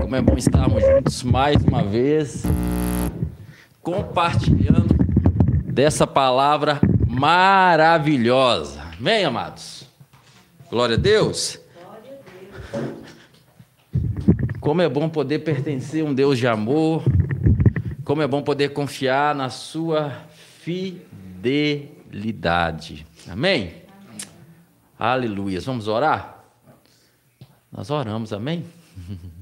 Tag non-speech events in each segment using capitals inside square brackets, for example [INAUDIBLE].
Como é bom estarmos juntos mais uma vez, compartilhando dessa palavra maravilhosa. Amém, amados? Glória a Deus. Como é bom poder pertencer a um Deus de amor, como é bom poder confiar na sua fidelidade. Amém? Aleluia. Vamos orar? Nós oramos, amém? [LAUGHS]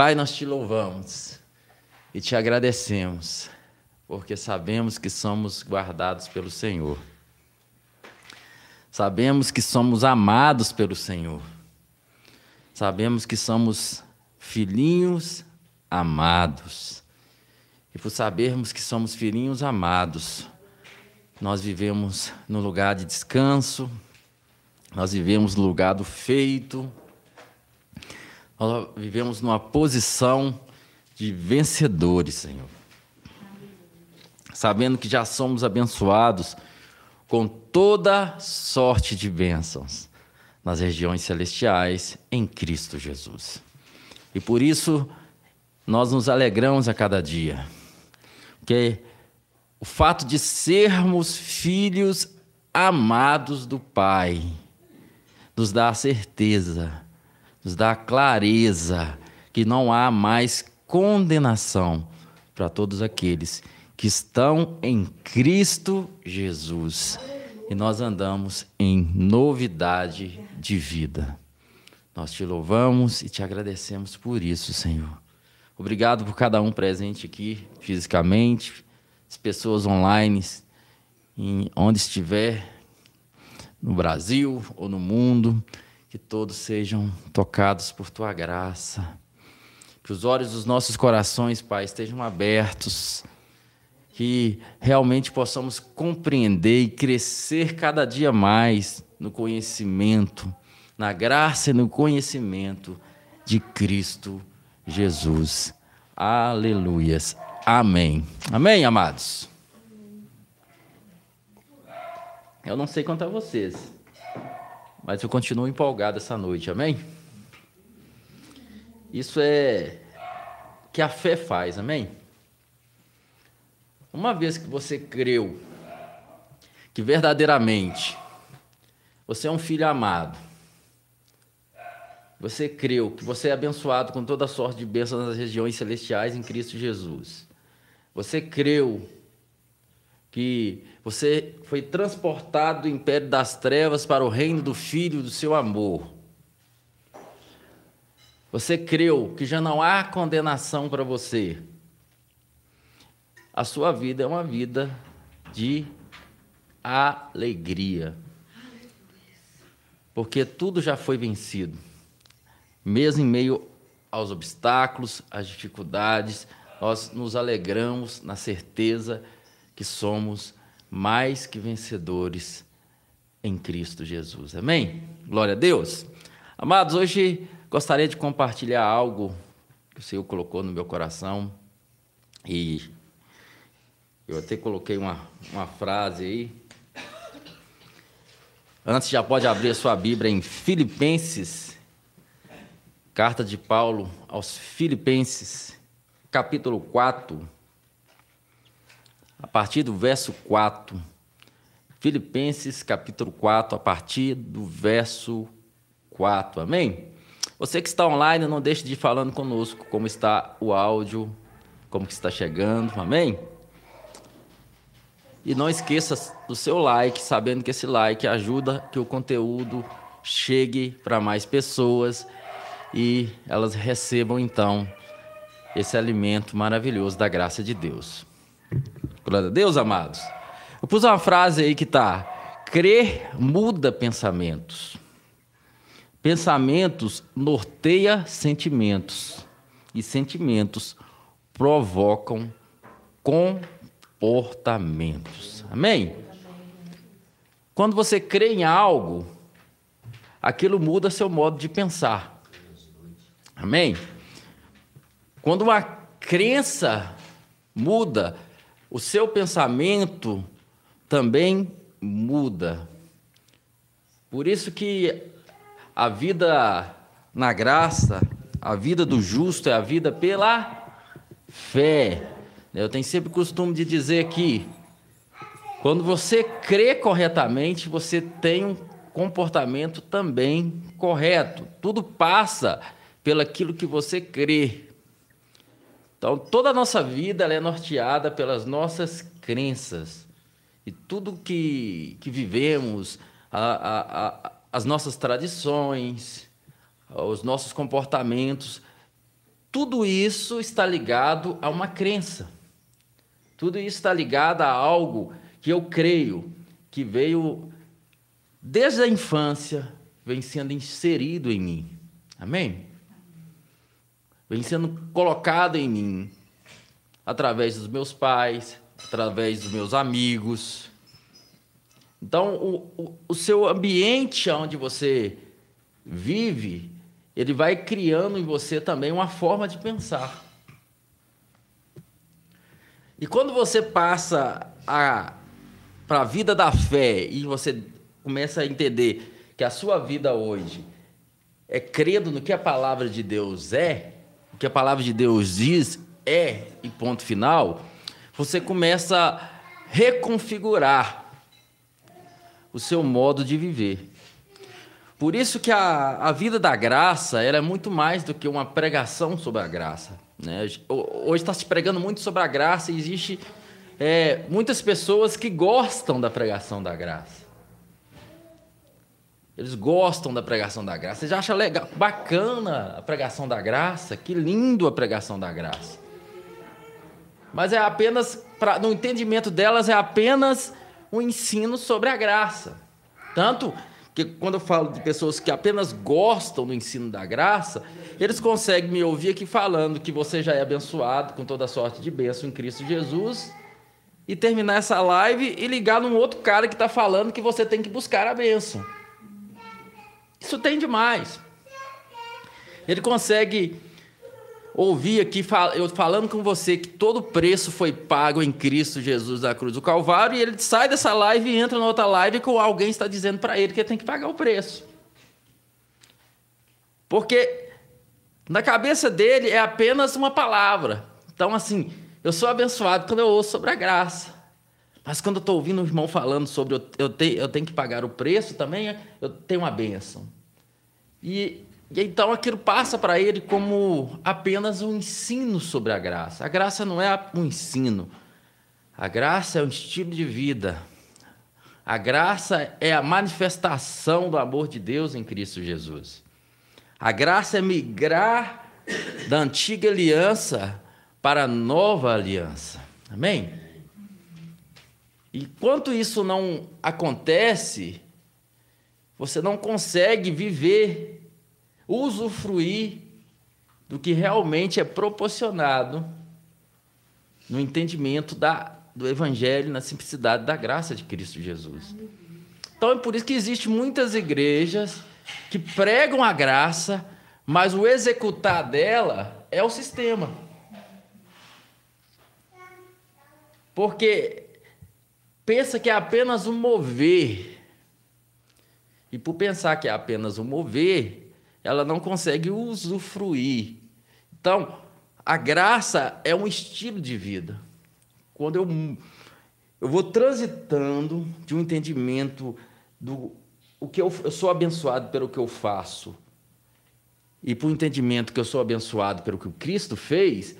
Pai, nós te louvamos e te agradecemos, porque sabemos que somos guardados pelo Senhor. Sabemos que somos amados pelo Senhor. Sabemos que somos filhinhos amados. E por sabermos que somos filhinhos amados, nós vivemos no lugar de descanso, nós vivemos no lugar do feito, nós vivemos numa posição de vencedores, Senhor. Sabendo que já somos abençoados com toda sorte de bênçãos nas regiões celestiais em Cristo Jesus. E por isso nós nos alegramos a cada dia, porque o fato de sermos filhos amados do Pai nos dá a certeza nos dá clareza que não há mais condenação para todos aqueles que estão em Cristo Jesus. E nós andamos em novidade de vida. Nós te louvamos e te agradecemos por isso, Senhor. Obrigado por cada um presente aqui, fisicamente, as pessoas online, onde estiver, no Brasil ou no mundo que todos sejam tocados por tua graça. Que os olhos dos nossos corações, Pai, estejam abertos. Que realmente possamos compreender e crescer cada dia mais no conhecimento, na graça e no conhecimento de Cristo Jesus. Aleluias. Amém. Amém, amados? Eu não sei quanto a vocês. Mas eu continuo empolgado essa noite, amém? Isso é que a fé faz, amém? Uma vez que você creu que verdadeiramente você é um filho amado, você creu que você é abençoado com toda sorte de bênçãos nas regiões celestiais em Cristo Jesus, você creu que você foi transportado do império das trevas para o reino do Filho do seu amor. Você creu que já não há condenação para você. A sua vida é uma vida de alegria. Porque tudo já foi vencido. Mesmo em meio aos obstáculos, às dificuldades, nós nos alegramos na certeza que somos mais que vencedores em Cristo Jesus. Amém? Glória a Deus. Amados, hoje gostaria de compartilhar algo que o Senhor colocou no meu coração e eu até coloquei uma, uma frase aí. Antes, já pode abrir a sua Bíblia em Filipenses, carta de Paulo aos Filipenses, capítulo 4 a partir do verso 4. Filipenses capítulo 4, a partir do verso 4. Amém? Você que está online, não deixe de ir falando conosco como está o áudio, como que está chegando. Amém? E não esqueça do seu like, sabendo que esse like ajuda que o conteúdo chegue para mais pessoas e elas recebam então esse alimento maravilhoso da graça de Deus. Glória a Deus, amados. Eu pus uma frase aí que está: crer muda pensamentos. Pensamentos norteia sentimentos. E sentimentos provocam comportamentos. Amém? Quando você crê em algo, aquilo muda seu modo de pensar. Amém? Quando uma crença muda, o seu pensamento também muda. Por isso que a vida na graça A vida do justo é a vida pela fé. Eu tenho sempre costume de dizer que quando você crê corretamente, você tem um comportamento também correto. Tudo passa pelaquilo que você crê. Então, toda a nossa vida é norteada pelas nossas crenças. E tudo que, que vivemos, a, a, a, as nossas tradições, os nossos comportamentos, tudo isso está ligado a uma crença. Tudo isso está ligado a algo que eu creio que veio desde a infância, vem sendo inserido em mim. Amém? Vem sendo colocado em mim através dos meus pais, através dos meus amigos. Então, o, o, o seu ambiente onde você vive, ele vai criando em você também uma forma de pensar. E quando você passa para a vida da fé e você começa a entender que a sua vida hoje é crendo no que a palavra de Deus é, que a palavra de Deus diz é e ponto final, você começa a reconfigurar o seu modo de viver. Por isso que a, a vida da graça é muito mais do que uma pregação sobre a graça. Né? Hoje está se pregando muito sobre a graça e existe é, muitas pessoas que gostam da pregação da graça. Eles gostam da pregação da graça. Eles acham legal, bacana a pregação da graça, que lindo a pregação da graça. Mas é apenas, pra, no entendimento delas, é apenas um ensino sobre a graça. Tanto que quando eu falo de pessoas que apenas gostam do ensino da graça, eles conseguem me ouvir aqui falando que você já é abençoado com toda sorte de bênção em Cristo Jesus e terminar essa live e ligar num outro cara que está falando que você tem que buscar a bênção. Isso tem demais. Ele consegue ouvir aqui eu falando com você que todo preço foi pago em Cristo Jesus da cruz do Calvário e ele sai dessa live e entra na outra live com alguém está dizendo para ele que ele tem que pagar o preço. Porque na cabeça dele é apenas uma palavra. Então, assim, eu sou abençoado quando eu ouço sobre a graça. Mas quando eu estou ouvindo um irmão falando sobre eu, eu, te, eu tenho que pagar o preço também, eu tenho uma bênção. E e então aquilo passa para ele como apenas um ensino sobre a graça. A graça não é um ensino. A graça é um estilo de vida. A graça é a manifestação do amor de Deus em Cristo Jesus. A graça é migrar da antiga aliança para a nova aliança. Amém? E quanto isso não acontece, você não consegue viver usufruir do que realmente é proporcionado no entendimento da, do Evangelho, na simplicidade da graça de Cristo Jesus. Então é por isso que existem muitas igrejas que pregam a graça, mas o executar dela é o sistema. Porque pensa que é apenas um mover. E por pensar que é apenas um mover, ela não consegue usufruir. Então, a graça é um estilo de vida. Quando eu, eu vou transitando de um entendimento do o que eu, eu sou abençoado pelo que eu faço e para o entendimento que eu sou abençoado pelo que o Cristo fez,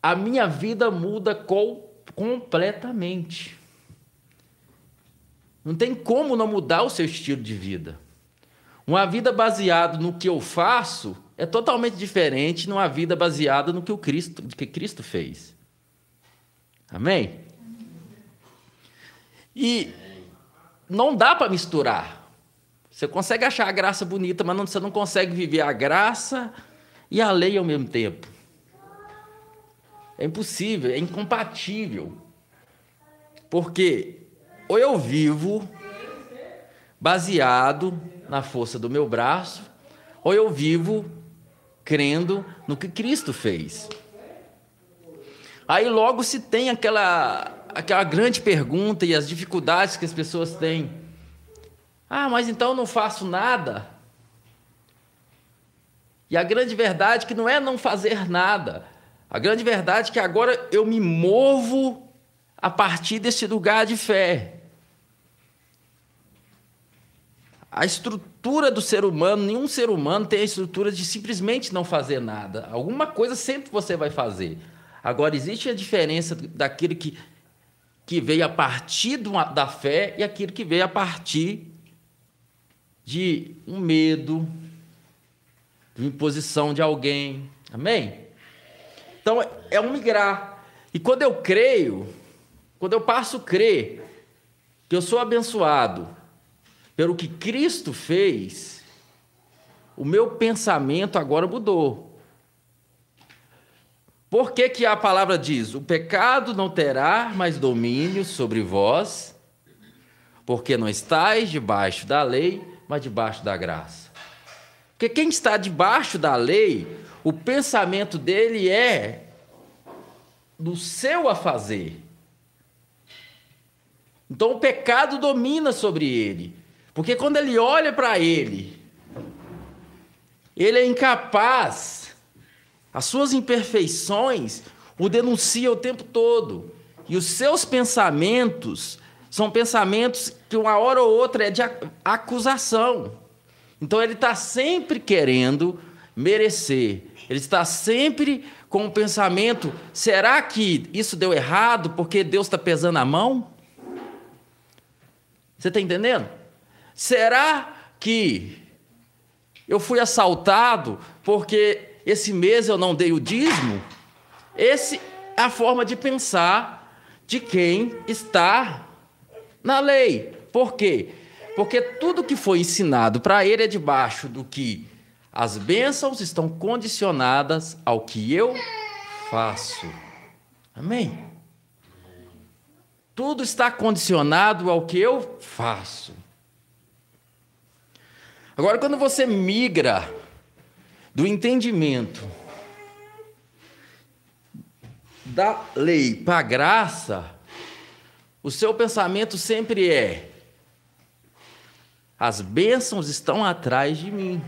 a minha vida muda com, completamente. Não tem como não mudar o seu estilo de vida. Uma vida baseada no que eu faço é totalmente diferente de uma vida baseada no que o Cristo, que Cristo fez. Amém? E não dá para misturar. Você consegue achar a graça bonita, mas não, você não consegue viver a graça e a lei ao mesmo tempo. É impossível, é incompatível. Porque ou eu vivo baseado na força do meu braço, ou eu vivo crendo no que Cristo fez. Aí logo se tem aquela, aquela grande pergunta e as dificuldades que as pessoas têm. Ah, mas então eu não faço nada? E a grande verdade é que não é não fazer nada. A grande verdade é que agora eu me movo a partir desse lugar de fé. A estrutura do ser humano, nenhum ser humano tem a estrutura de simplesmente não fazer nada. Alguma coisa sempre você vai fazer. Agora, existe a diferença daquele que, que veio a partir da fé e aquilo que veio a partir de um medo, de imposição de alguém. Amém? Então, é um migrar. E quando eu creio, quando eu passo a crer que eu sou abençoado, pelo que Cristo fez, o meu pensamento agora mudou. Por que, que a palavra diz: o pecado não terá mais domínio sobre vós, porque não estáis debaixo da lei, mas debaixo da graça? Porque quem está debaixo da lei, o pensamento dele é do seu a fazer. Então o pecado domina sobre ele. Porque quando ele olha para ele, ele é incapaz, as suas imperfeições o denuncia o tempo todo. E os seus pensamentos são pensamentos que uma hora ou outra é de acusação. Então ele está sempre querendo merecer. Ele está sempre com o pensamento: será que isso deu errado porque Deus está pesando a mão? Você está entendendo? Será que eu fui assaltado porque esse mês eu não dei o dízimo? Essa é a forma de pensar de quem está na lei. Por quê? Porque tudo que foi ensinado para ele é debaixo do que as bênçãos estão condicionadas ao que eu faço. Amém? Tudo está condicionado ao que eu faço. Agora, quando você migra do entendimento da lei para a graça, o seu pensamento sempre é: as bênçãos estão atrás de mim.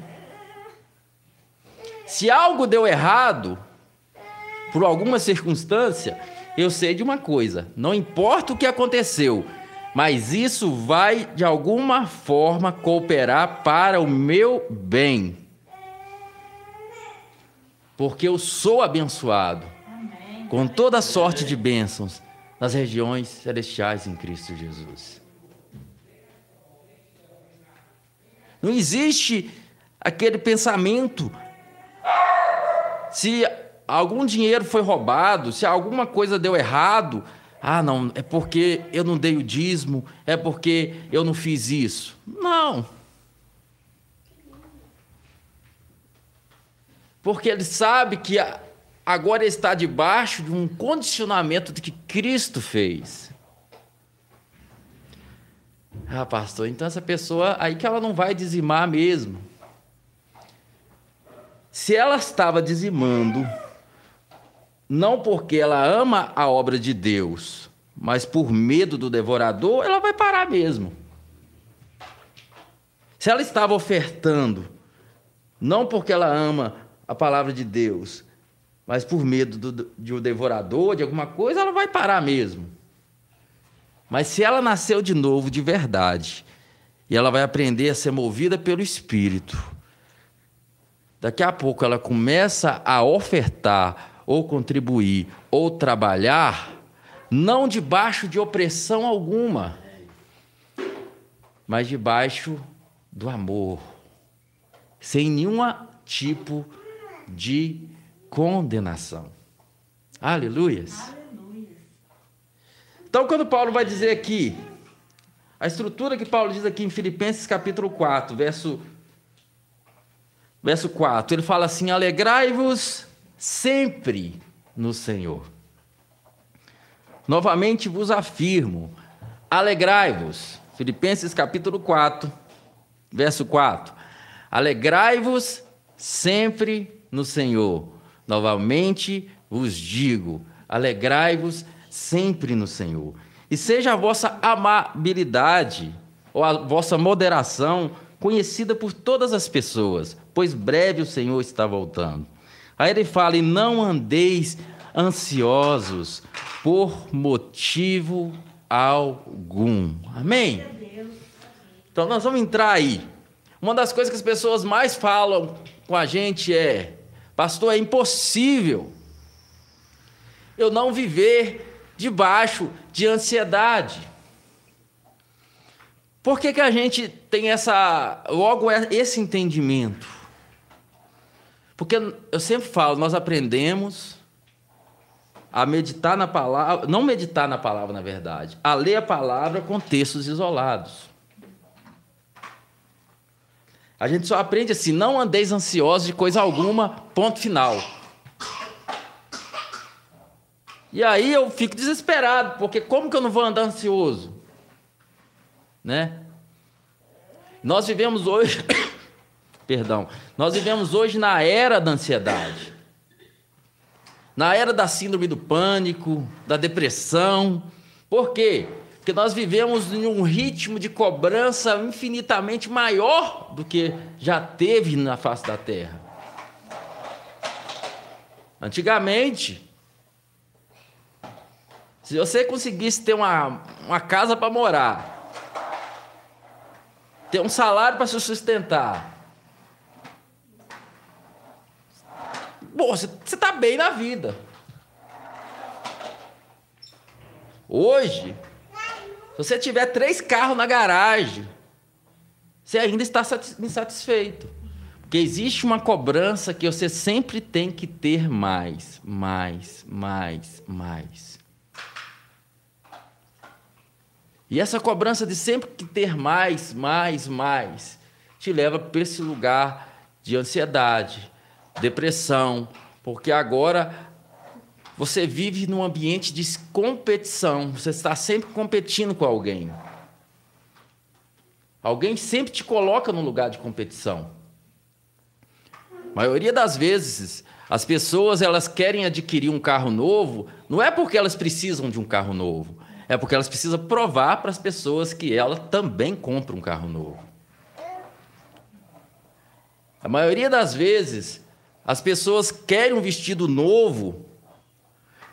Se algo deu errado, por alguma circunstância, eu sei de uma coisa: não importa o que aconteceu, mas isso vai de alguma forma cooperar para o meu bem. Porque eu sou abençoado Amém. com toda sorte de bênçãos nas regiões celestiais em Cristo Jesus. Não existe aquele pensamento. Se algum dinheiro foi roubado, se alguma coisa deu errado, ah, não, é porque eu não dei o dízimo, é porque eu não fiz isso. Não. Porque ele sabe que agora está debaixo de um condicionamento que Cristo fez. Ah, pastor, então essa pessoa, aí que ela não vai dizimar mesmo. Se ela estava dizimando não porque ela ama a obra de Deus, mas por medo do devorador, ela vai parar mesmo. Se ela estava ofertando, não porque ela ama a palavra de Deus, mas por medo do, de um devorador, de alguma coisa, ela vai parar mesmo. Mas se ela nasceu de novo, de verdade, e ela vai aprender a ser movida pelo Espírito, daqui a pouco ela começa a ofertar ou contribuir, ou trabalhar, não debaixo de opressão alguma, mas debaixo do amor, sem nenhum tipo de condenação. Aleluias. Então, quando Paulo vai dizer aqui, a estrutura que Paulo diz aqui em Filipenses capítulo 4, verso, verso 4, ele fala assim: Alegrai-vos sempre no Senhor. Novamente vos afirmo: alegrai-vos. Filipenses capítulo 4, verso 4. Alegrai-vos sempre no Senhor. Novamente vos digo: alegrai-vos sempre no Senhor. E seja a vossa amabilidade ou a vossa moderação conhecida por todas as pessoas, pois breve o Senhor está voltando. Aí ele fala: e não andeis ansiosos por motivo algum. Amém? Então nós vamos entrar aí. Uma das coisas que as pessoas mais falam com a gente é: Pastor, é impossível eu não viver debaixo de ansiedade. Por que, que a gente tem essa logo esse entendimento? Porque eu sempre falo, nós aprendemos a meditar na palavra, não meditar na palavra, na verdade, a ler a palavra com textos isolados. A gente só aprende assim: não andeis ansiosos de coisa alguma, ponto final. E aí eu fico desesperado, porque como que eu não vou andar ansioso? Né? Nós vivemos hoje, [COUGHS] perdão, nós vivemos hoje na era da ansiedade. Na era da síndrome do pânico, da depressão. Por quê? Porque nós vivemos em um ritmo de cobrança infinitamente maior do que já teve na face da terra. Antigamente, se você conseguisse ter uma, uma casa para morar, ter um salário para se sustentar, você está bem na vida. Hoje, se você tiver três carros na garagem, você ainda está insatisfeito. Porque existe uma cobrança que você sempre tem que ter mais, mais, mais, mais. E essa cobrança de sempre que ter mais, mais, mais, te leva para esse lugar de ansiedade, depressão, porque agora você vive num ambiente de competição, você está sempre competindo com alguém. Alguém sempre te coloca no lugar de competição. A maioria das vezes, as pessoas elas querem adquirir um carro novo, não é porque elas precisam de um carro novo, é porque elas precisam provar para as pessoas que ela também compra um carro novo. A maioria das vezes, as pessoas querem um vestido novo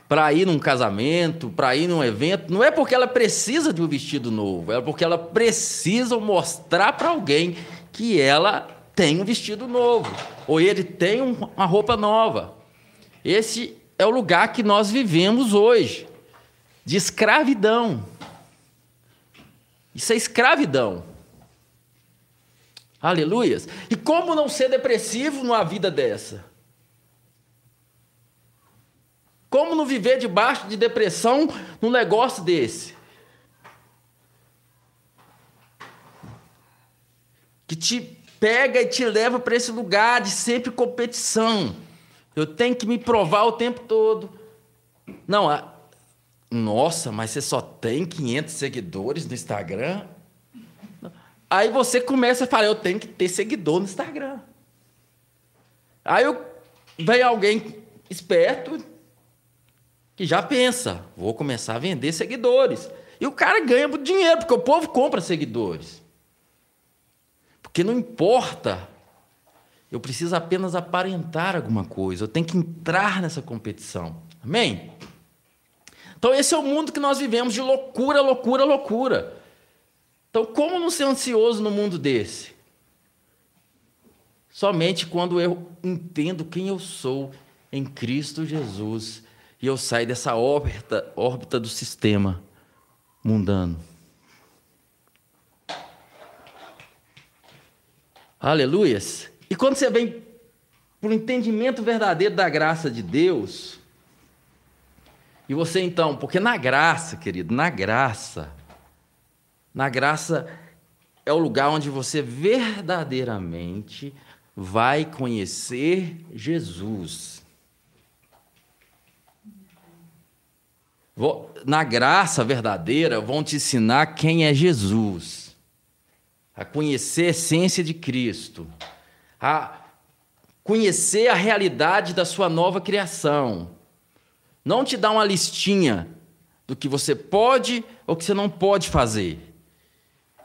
para ir num casamento, para ir num evento, não é porque ela precisa de um vestido novo, é porque ela precisa mostrar para alguém que ela tem um vestido novo, ou ele tem uma roupa nova. Esse é o lugar que nós vivemos hoje, de escravidão. Isso é escravidão. Aleluias. E como não ser depressivo numa vida dessa? Como não viver debaixo de depressão num negócio desse? Que te pega e te leva para esse lugar de sempre competição. Eu tenho que me provar o tempo todo. Não, a... nossa, mas você só tem 500 seguidores no Instagram? Aí você começa a falar, eu tenho que ter seguidor no Instagram. Aí eu... vem alguém esperto, que já pensa, vou começar a vender seguidores. E o cara ganha dinheiro, porque o povo compra seguidores. Porque não importa, eu preciso apenas aparentar alguma coisa, eu tenho que entrar nessa competição. Amém? Então, esse é o mundo que nós vivemos de loucura, loucura, loucura. Então, como não ser ansioso no mundo desse? Somente quando eu entendo quem eu sou em Cristo Jesus e eu saio dessa órbita, órbita do sistema mundano. Aleluias. E quando você vem para o entendimento verdadeiro da graça de Deus, e você então, porque na graça, querido, na graça, na graça é o lugar onde você verdadeiramente vai conhecer Jesus. na graça verdadeira, vão te ensinar quem é Jesus, a conhecer a essência de Cristo, a conhecer a realidade da sua nova criação. Não te dá uma listinha do que você pode ou que você não pode fazer.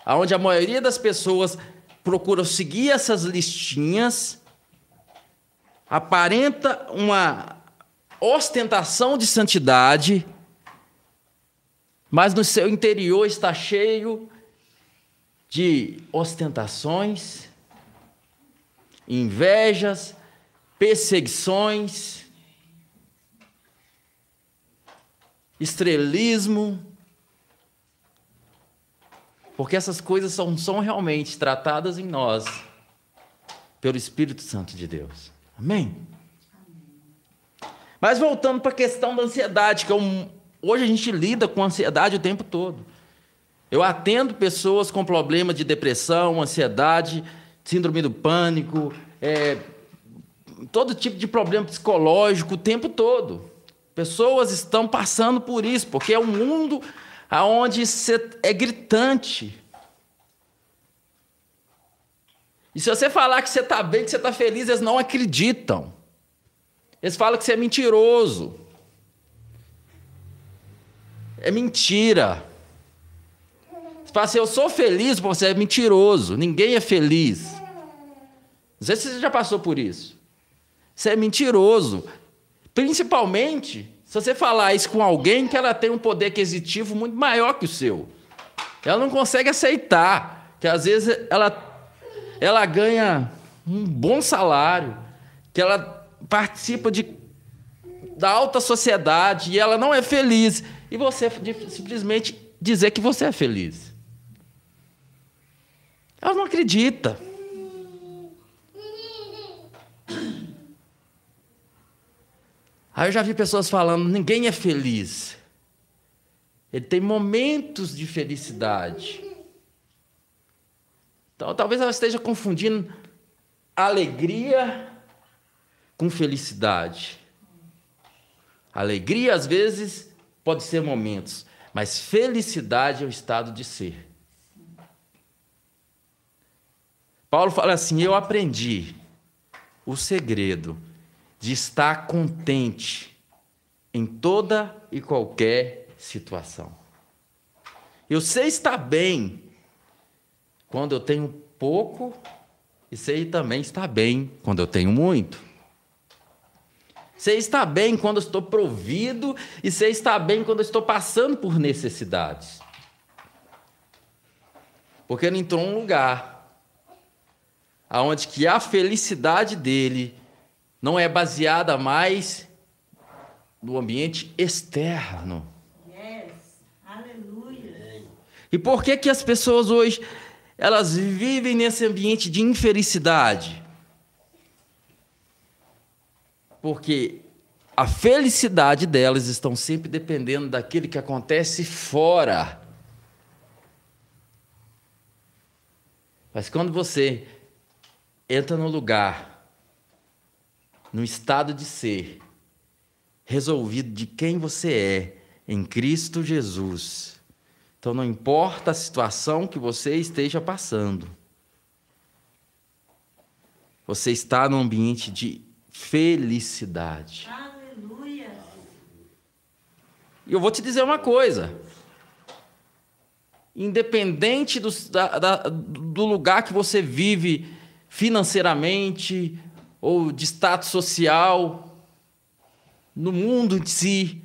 Aonde a maioria das pessoas procura seguir essas listinhas, aparenta uma ostentação de santidade, mas no seu interior está cheio de ostentações, invejas, perseguições, estrelismo, porque essas coisas são, são realmente tratadas em nós pelo Espírito Santo de Deus. Amém? Mas voltando para a questão da ansiedade, que é um, hoje a gente lida com ansiedade o tempo todo. Eu atendo pessoas com problemas de depressão, ansiedade, síndrome do pânico, é, todo tipo de problema psicológico o tempo todo. Pessoas estão passando por isso, porque é um mundo onde é gritante. E se você falar que você está bem, que você está feliz, eles não acreditam. Eles falam que você é mentiroso. É mentira. Você fala assim, eu sou feliz, você é mentiroso. Ninguém é feliz. Não sei se você já passou por isso. Você é mentiroso. Principalmente se você falar isso com alguém que ela tem um poder aquisitivo muito maior que o seu. Ela não consegue aceitar que às vezes ela, ela ganha um bom salário, que ela participa de, da alta sociedade e ela não é feliz. E você simplesmente dizer que você é feliz. Ela não acredita. Aí eu já vi pessoas falando: ninguém é feliz. Ele tem momentos de felicidade. Então, talvez ela esteja confundindo alegria com felicidade. Alegria, às vezes, pode ser momentos, mas felicidade é o estado de ser. Paulo fala assim: Eu aprendi o segredo de estar contente em toda e qualquer situação. Eu sei estar bem quando eu tenho pouco e sei também estar bem quando eu tenho muito. Sei estar bem quando estou provido e sei estar bem quando estou passando por necessidades. Porque ele entrou num lugar aonde que a felicidade dele não é baseada mais no ambiente externo. Yes. Aleluia. E por que que as pessoas hoje elas vivem nesse ambiente de infelicidade? Porque a felicidade delas estão sempre dependendo daquilo que acontece fora. Mas quando você entra no lugar no estado de ser, resolvido de quem você é em Cristo Jesus. Então não importa a situação que você esteja passando. Você está num ambiente de felicidade. Aleluia. E eu vou te dizer uma coisa. Independente do, da, da, do lugar que você vive financeiramente, ou de status social, no mundo em si.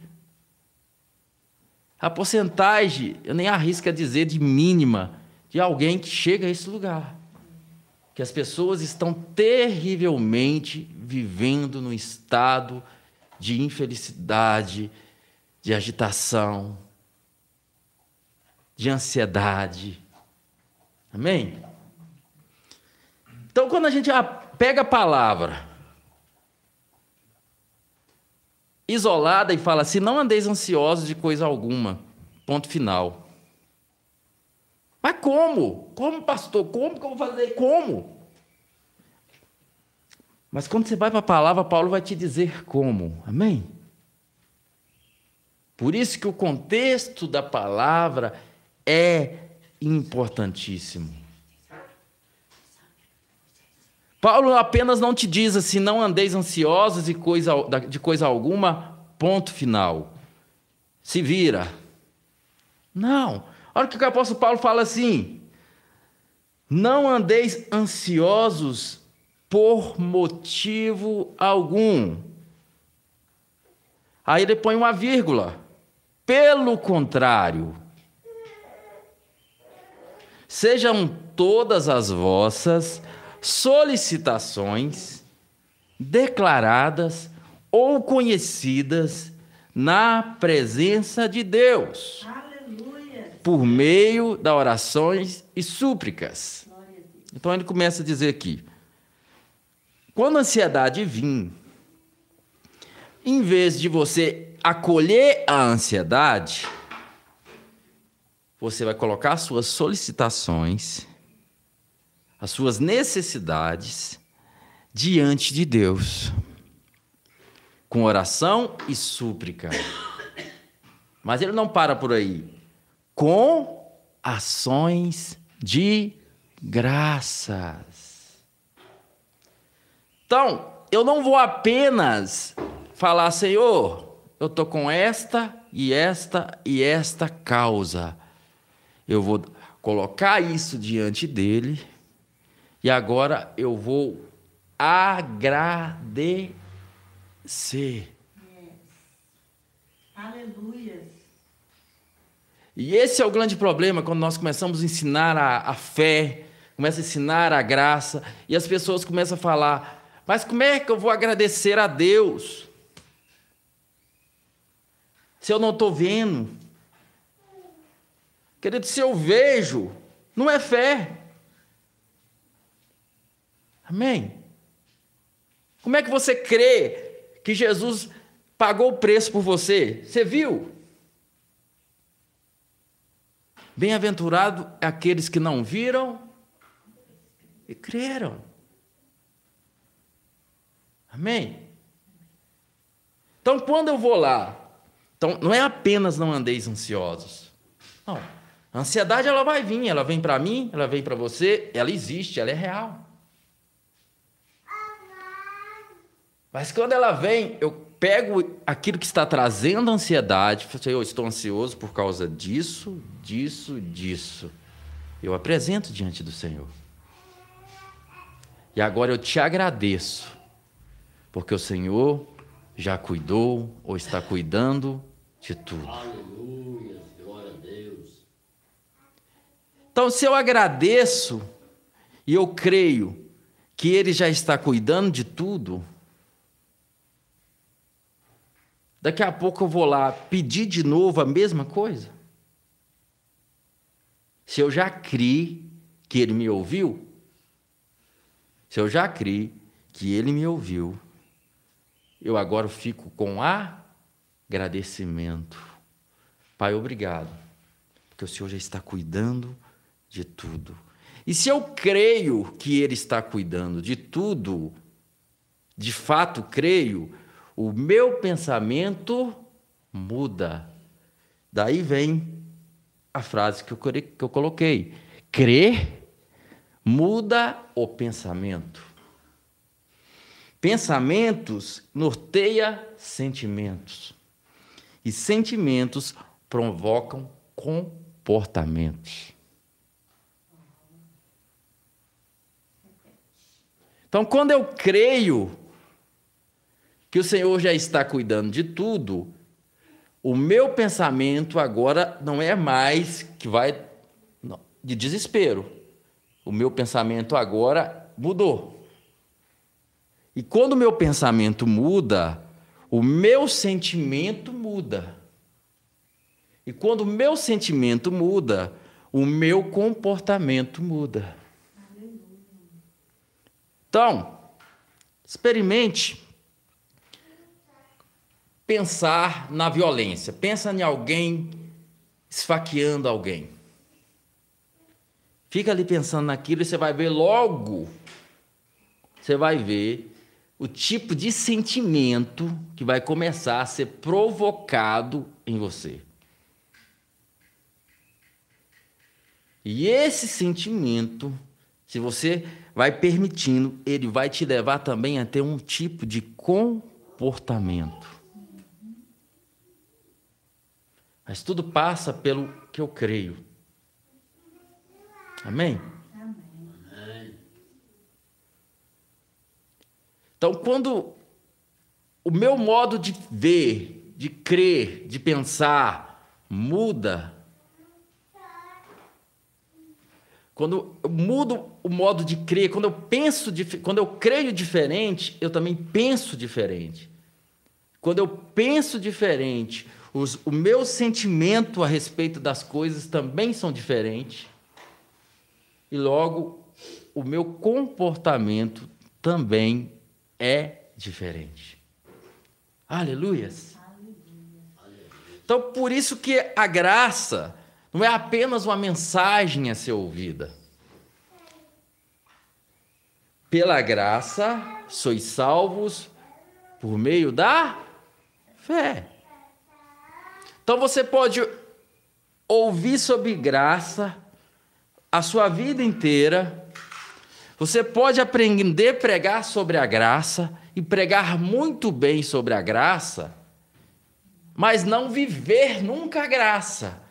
A porcentagem, eu nem arrisco a dizer de mínima, de alguém que chega a esse lugar. Que as pessoas estão terrivelmente vivendo num estado de infelicidade, de agitação, de ansiedade. Amém? Então, quando a gente pega a palavra isolada e fala assim: não andeis ansiosos de coisa alguma. Ponto final. Mas como? Como, pastor? Como que eu vou fazer? Como? Mas quando você vai para a palavra, Paulo vai te dizer como. Amém? Por isso que o contexto da palavra é importantíssimo. Paulo apenas não te diz assim, não andeis ansiosos de coisa, de coisa alguma, ponto final. Se vira. Não. Olha o que o apóstolo Paulo fala assim. Não andeis ansiosos por motivo algum. Aí ele põe uma vírgula. Pelo contrário, sejam todas as vossas solicitações declaradas ou conhecidas na presença de Deus, Aleluia. por meio das orações e súplicas. Então ele começa a dizer aqui: quando a ansiedade vir, em vez de você acolher a ansiedade, você vai colocar as suas solicitações, as suas necessidades diante de Deus, com oração e súplica. Mas ele não para por aí. Com ações de graças. Então, eu não vou apenas falar, Senhor, eu estou com esta e esta e esta causa. Eu vou colocar isso diante dele e agora eu vou agradecer. Aleluia. E esse é o grande problema quando nós começamos a ensinar a, a fé, começa a ensinar a graça, e as pessoas começam a falar: mas como é que eu vou agradecer a Deus? Se eu não estou vendo. Querido, se eu vejo, não é fé. Amém? Como é que você crê que Jesus pagou o preço por você? Você viu? Bem-aventurado é aqueles que não viram e creram. Amém? Então, quando eu vou lá, então não é apenas não andeis ansiosos. Não. A ansiedade ela vai vir, ela vem para mim, ela vem para você, ela existe, ela é real. Mas quando ela vem, eu pego aquilo que está trazendo ansiedade, falo assim, eu estou ansioso por causa disso, disso, disso. Eu apresento diante do Senhor. E agora eu te agradeço, porque o Senhor já cuidou ou está cuidando de tudo. Aleluia, glória a Deus. Então, se eu agradeço e eu creio que Ele já está cuidando de tudo, daqui a pouco eu vou lá pedir de novo a mesma coisa? Se eu já criei que Ele me ouviu, se eu já criei que Ele me ouviu, eu agora fico com agradecimento. Pai, obrigado, porque o Senhor já está cuidando de tudo. E se eu creio que Ele está cuidando de tudo, de fato creio, o meu pensamento muda. Daí vem a frase que eu, que eu coloquei: crer muda o pensamento. Pensamentos norteia sentimentos. E sentimentos provocam comportamentos. Então, quando eu creio que o Senhor já está cuidando de tudo, o meu pensamento agora não é mais que vai não, de desespero. O meu pensamento agora mudou. E quando o meu pensamento muda, o meu sentimento muda. E quando o meu sentimento muda, o meu comportamento muda. Então, experimente pensar na violência. Pensa em alguém esfaqueando alguém. Fica ali pensando naquilo e você vai ver logo, você vai ver o tipo de sentimento que vai começar a ser provocado em você. E esse sentimento, se você vai permitindo, ele vai te levar também a ter um tipo de comportamento. Mas tudo passa pelo que eu creio. Amém? Amém. Então, quando o meu modo de ver, de crer, de pensar muda, quando eu mudo o modo de crer, quando eu penso, quando eu creio diferente, eu também penso diferente. Quando eu penso diferente, os, o meu sentimento a respeito das coisas também são diferentes. E logo, o meu comportamento também é diferente. Aleluias. Então, por isso que a graça não é apenas uma mensagem a ser ouvida. Pela graça sois salvos por meio da fé. Então você pode ouvir sobre graça a sua vida inteira. Você pode aprender a pregar sobre a graça e pregar muito bem sobre a graça, mas não viver nunca a graça.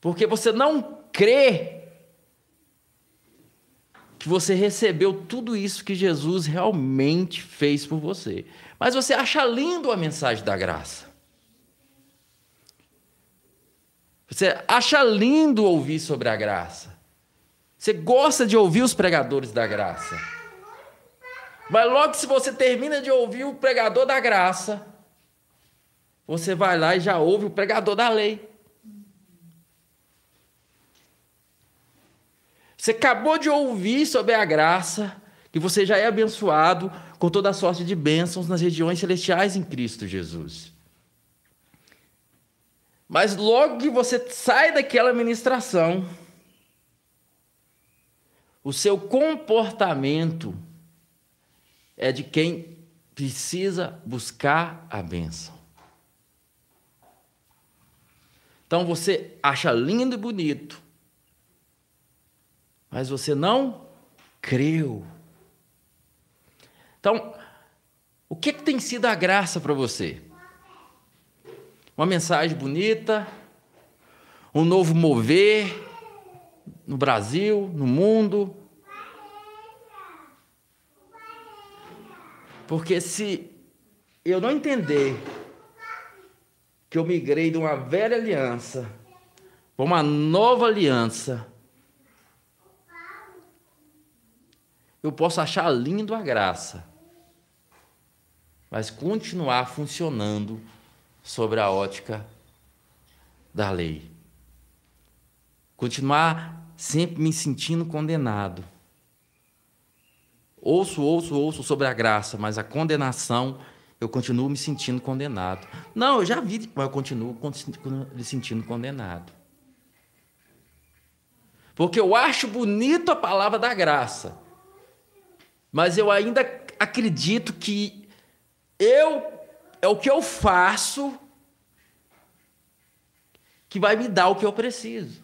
Porque você não crê que você recebeu tudo isso que Jesus realmente fez por você. Mas você acha lindo a mensagem da graça. Você acha lindo ouvir sobre a graça. Você gosta de ouvir os pregadores da graça. Mas logo se você termina de ouvir o pregador da graça, você vai lá e já ouve o pregador da lei. Você acabou de ouvir sobre a graça, que você já é abençoado com toda a sorte de bênçãos nas regiões celestiais em Cristo Jesus. Mas logo que você sai daquela ministração, o seu comportamento é de quem precisa buscar a bênção. Então você acha lindo e bonito, mas você não creu. Então, o que, que tem sido a graça para você? Uma mensagem bonita, um novo mover no Brasil, no mundo. Porque se eu não entender que eu migrei de uma velha aliança para uma nova aliança, eu posso achar lindo a graça, mas continuar funcionando sobre a ótica da lei. Continuar sempre me sentindo condenado. Ouço, ouço, ouço sobre a graça, mas a condenação, eu continuo me sentindo condenado. Não, eu já vi, mas eu continuo me sentindo condenado. Porque eu acho bonito a palavra da graça, mas eu ainda acredito que eu é o que eu faço que vai me dar o que eu preciso.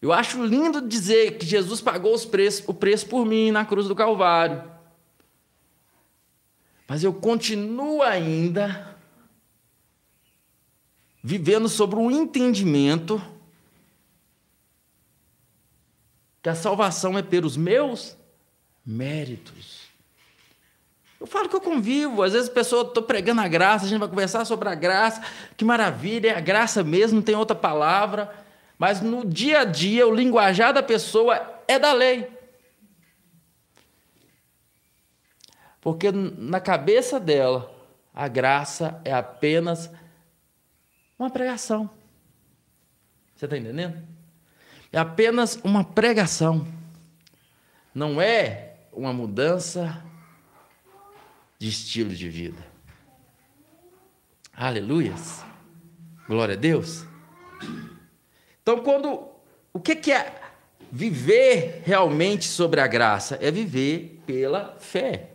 Eu acho lindo dizer que Jesus pagou preços, o preço por mim na cruz do Calvário. Mas eu continuo ainda vivendo sobre um entendimento que a salvação é pelos meus méritos. Eu falo que eu convivo, às vezes a pessoa, estou pregando a graça, a gente vai conversar sobre a graça, que maravilha, é a graça mesmo, não tem outra palavra, mas no dia a dia, o linguajar da pessoa é da lei. Porque na cabeça dela, a graça é apenas uma pregação. Você está entendendo? É apenas uma pregação. Não é uma mudança de estilo de vida. Aleluias. Glória a Deus. Então, quando o que é viver realmente sobre a graça? É viver pela fé.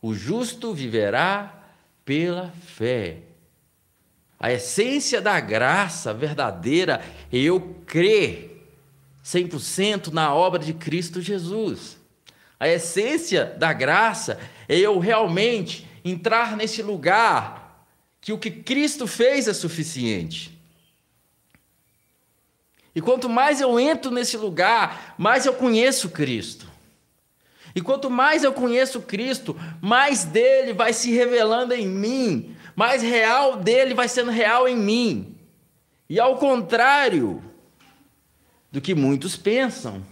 O justo viverá pela fé. A essência da graça verdadeira é eu crer 100% na obra de Cristo Jesus. A essência da graça é eu realmente entrar nesse lugar que o que Cristo fez é suficiente. E quanto mais eu entro nesse lugar, mais eu conheço Cristo. E quanto mais eu conheço Cristo, mais dele vai se revelando em mim, mais real dele vai sendo real em mim. E ao contrário do que muitos pensam,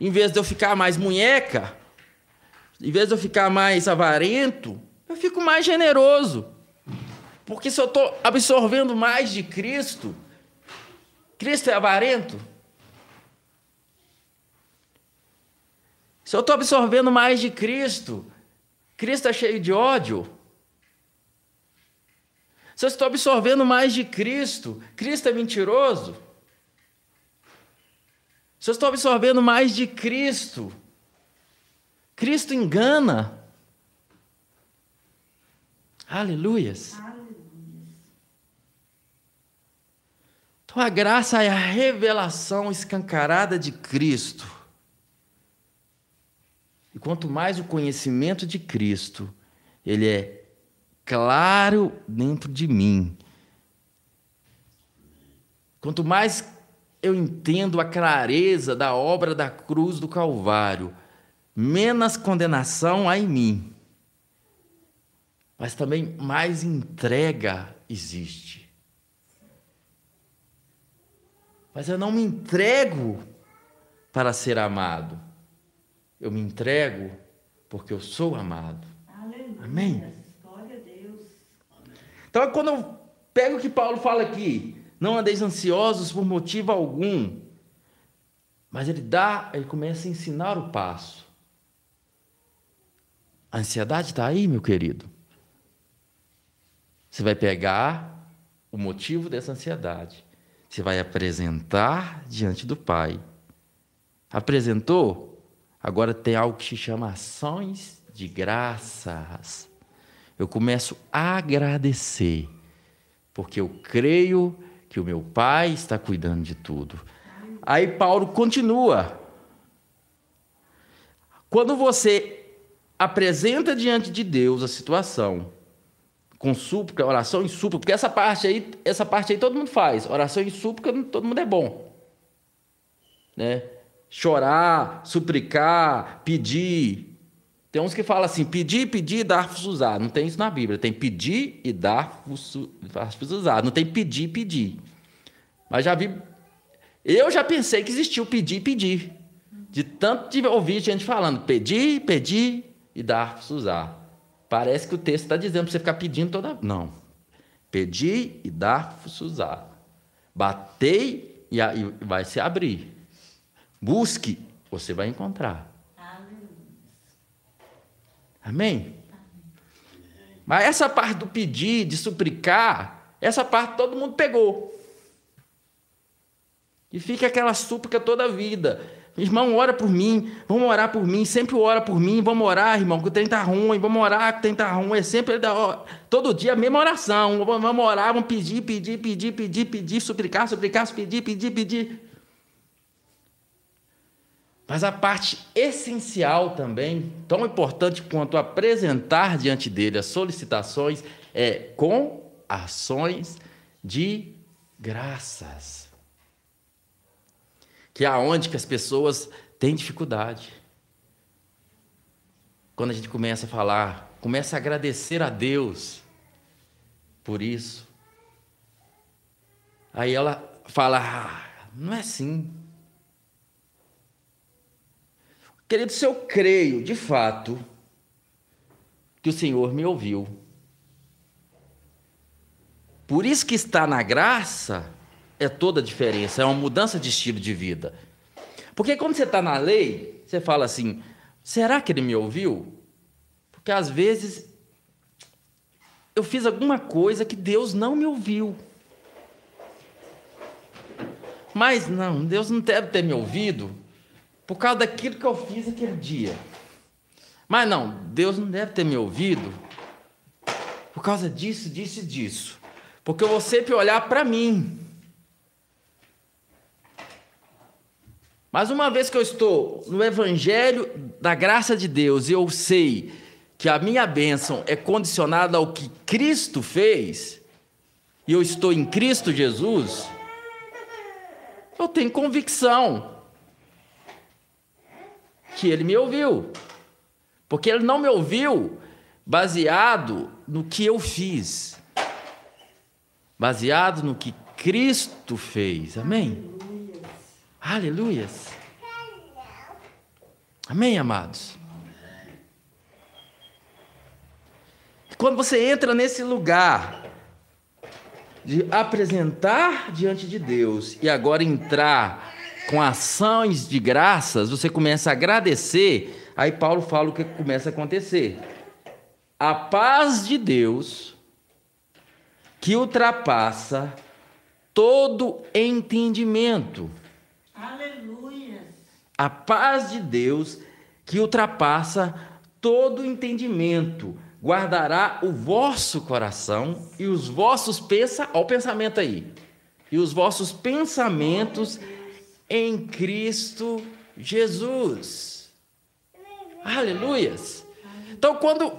em vez de eu ficar mais munheca, em vez de eu ficar mais avarento, eu fico mais generoso. Porque se eu estou absorvendo mais de Cristo, Cristo é avarento? Se eu estou absorvendo mais de Cristo, Cristo é cheio de ódio. Se eu estou absorvendo mais de Cristo, Cristo é mentiroso. Se eu estou absorvendo mais de Cristo, Cristo engana. Aleluias. Então a graça é a revelação escancarada de Cristo. E quanto mais o conhecimento de Cristo, ele é claro dentro de mim. Quanto mais eu entendo a clareza da obra da cruz do Calvário, menos condenação há em mim. Mas também mais entrega existe. Mas eu não me entrego para ser amado. Eu me entrego porque eu sou amado. Aleluia. Amém? Então, quando eu pego o que Paulo fala aqui, não andeis ansiosos por motivo algum, mas ele dá, ele começa a ensinar o passo. A ansiedade está aí, meu querido. Você vai pegar o motivo dessa ansiedade, você vai apresentar diante do Pai. Apresentou? Agora tem algo que se chama ações de graças. Eu começo a agradecer, porque eu creio que o meu Pai está cuidando de tudo. Aí Paulo continua. Quando você apresenta diante de Deus a situação, com súplica, oração e súplica, porque essa parte aí, essa parte aí todo mundo faz. Oração e súplica, todo mundo é bom. Né? Chorar, suplicar, pedir. Tem uns que falam assim, pedir, pedir, dar-vos usar. Não tem isso na Bíblia. Tem pedir e dar-vos usar. Não tem pedir, pedir. Mas já vi. Eu já pensei que existia o pedir e pedir. De tanto de ouvir gente falando, pedir, pedir e dar-vos usar. Parece que o texto está dizendo para você ficar pedindo toda. Não. Pedir e dar-vos usar. Batei e vai se abrir. Busque, você vai encontrar. Amém? Mas essa parte do pedir, de suplicar, essa parte todo mundo pegou. E fica aquela súplica toda a vida. Irmão, ora por mim, vamos orar por mim, sempre ora por mim, vamos orar, irmão, que o trem está ruim, vamos orar, que o trem está ruim, é sempre todo dia a mesma oração, vamos orar, vamos pedir, pedir, pedir, pedir, pedir, suplicar, suplicar, pedir, pedir, pedir. Mas a parte essencial também, tão importante quanto apresentar diante dele as solicitações, é com ações de graças. Que é onde que as pessoas têm dificuldade. Quando a gente começa a falar, começa a agradecer a Deus por isso. Aí ela fala: ah, não é assim. Querido, se eu creio de fato que o Senhor me ouviu, por isso que está na graça é toda a diferença, é uma mudança de estilo de vida. Porque quando você está na lei, você fala assim: será que ele me ouviu? Porque às vezes eu fiz alguma coisa que Deus não me ouviu. Mas não, Deus não deve ter me ouvido por causa daquilo que eu fiz aquele dia. Mas não, Deus não deve ter me ouvido por causa disso, disso e disso. Porque eu vou sempre olhar para mim. Mas uma vez que eu estou no Evangelho da graça de Deus e eu sei que a minha bênção é condicionada ao que Cristo fez, e eu estou em Cristo Jesus, eu tenho convicção que ele me ouviu. Porque ele não me ouviu baseado no que eu fiz, baseado no que Cristo fez. Amém? Aleluias. Amém, amados? Quando você entra nesse lugar de apresentar diante de Deus e agora entrar com ações de graças, você começa a agradecer, aí Paulo fala o que começa a acontecer. A paz de Deus, que ultrapassa todo entendimento. Aleluia. A paz de Deus, que ultrapassa todo entendimento, guardará o vosso coração e os vossos pensa, ó o pensamento aí. E os vossos pensamentos em Cristo Jesus. Aleluias. Então, quando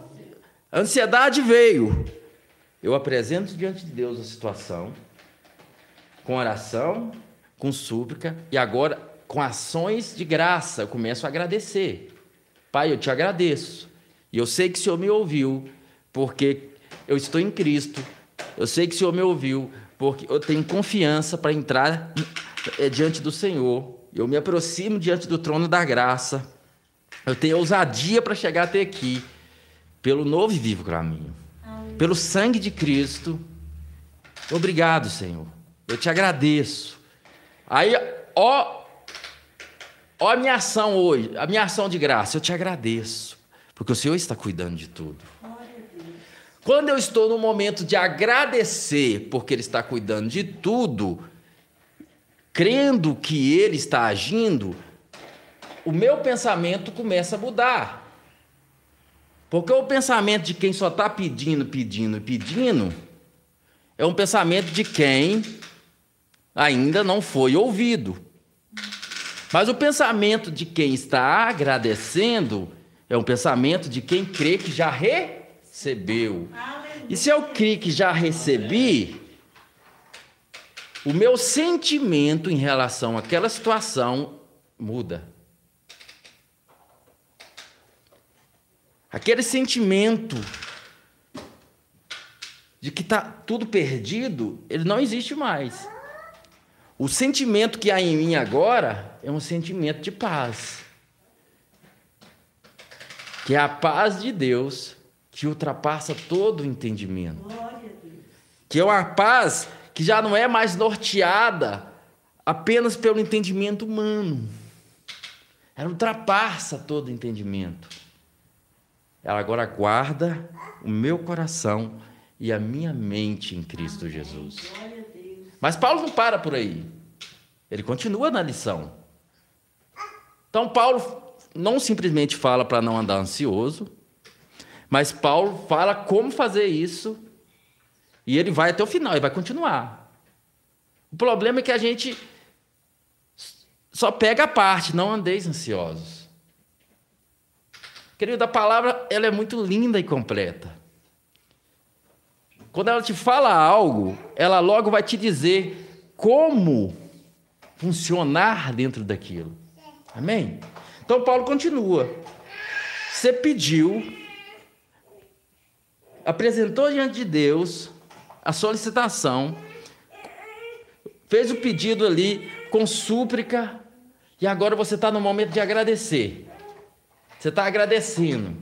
a ansiedade veio, eu apresento diante de Deus a situação, com oração, com súplica, e agora com ações de graça, eu começo a agradecer. Pai, eu te agradeço. E eu sei que o Senhor me ouviu, porque eu estou em Cristo. Eu sei que o Senhor me ouviu, porque eu tenho confiança para entrar eh, diante do Senhor. Eu me aproximo diante do trono da graça. Eu tenho ousadia para chegar até aqui, pelo novo e vivo caminho, pelo sangue de Cristo. Obrigado, Senhor. Eu te agradeço. Aí, ó, ó a minha ação hoje, a minha ação de graça. Eu te agradeço, porque o Senhor está cuidando de tudo. Quando eu estou no momento de agradecer, porque Ele está cuidando de tudo, crendo que Ele está agindo, o meu pensamento começa a mudar. Porque o pensamento de quem só está pedindo, pedindo, pedindo, é um pensamento de quem ainda não foi ouvido. Mas o pensamento de quem está agradecendo é um pensamento de quem crê que já recebeu. E se eu crer que já recebi, o meu sentimento em relação àquela situação muda. Aquele sentimento de que está tudo perdido, ele não existe mais. O sentimento que há em mim agora é um sentimento de paz. Que é a paz de Deus que ultrapassa todo o entendimento. Que é uma paz que já não é mais norteada apenas pelo entendimento humano. Ela ultrapassa todo entendimento. Ela agora guarda o meu coração e a minha mente em Cristo Jesus. Mas Paulo não para por aí. Ele continua na lição. Então, Paulo não simplesmente fala para não andar ansioso, mas Paulo fala como fazer isso e ele vai até o final, ele vai continuar. O problema é que a gente só pega a parte, não andeis ansiosos. Querido, a palavra ela é muito linda e completa. Quando ela te fala algo, ela logo vai te dizer como funcionar dentro daquilo. Amém? Então Paulo continua. Você pediu, apresentou diante de Deus a solicitação, fez o pedido ali com súplica, e agora você está no momento de agradecer. Você está agradecendo.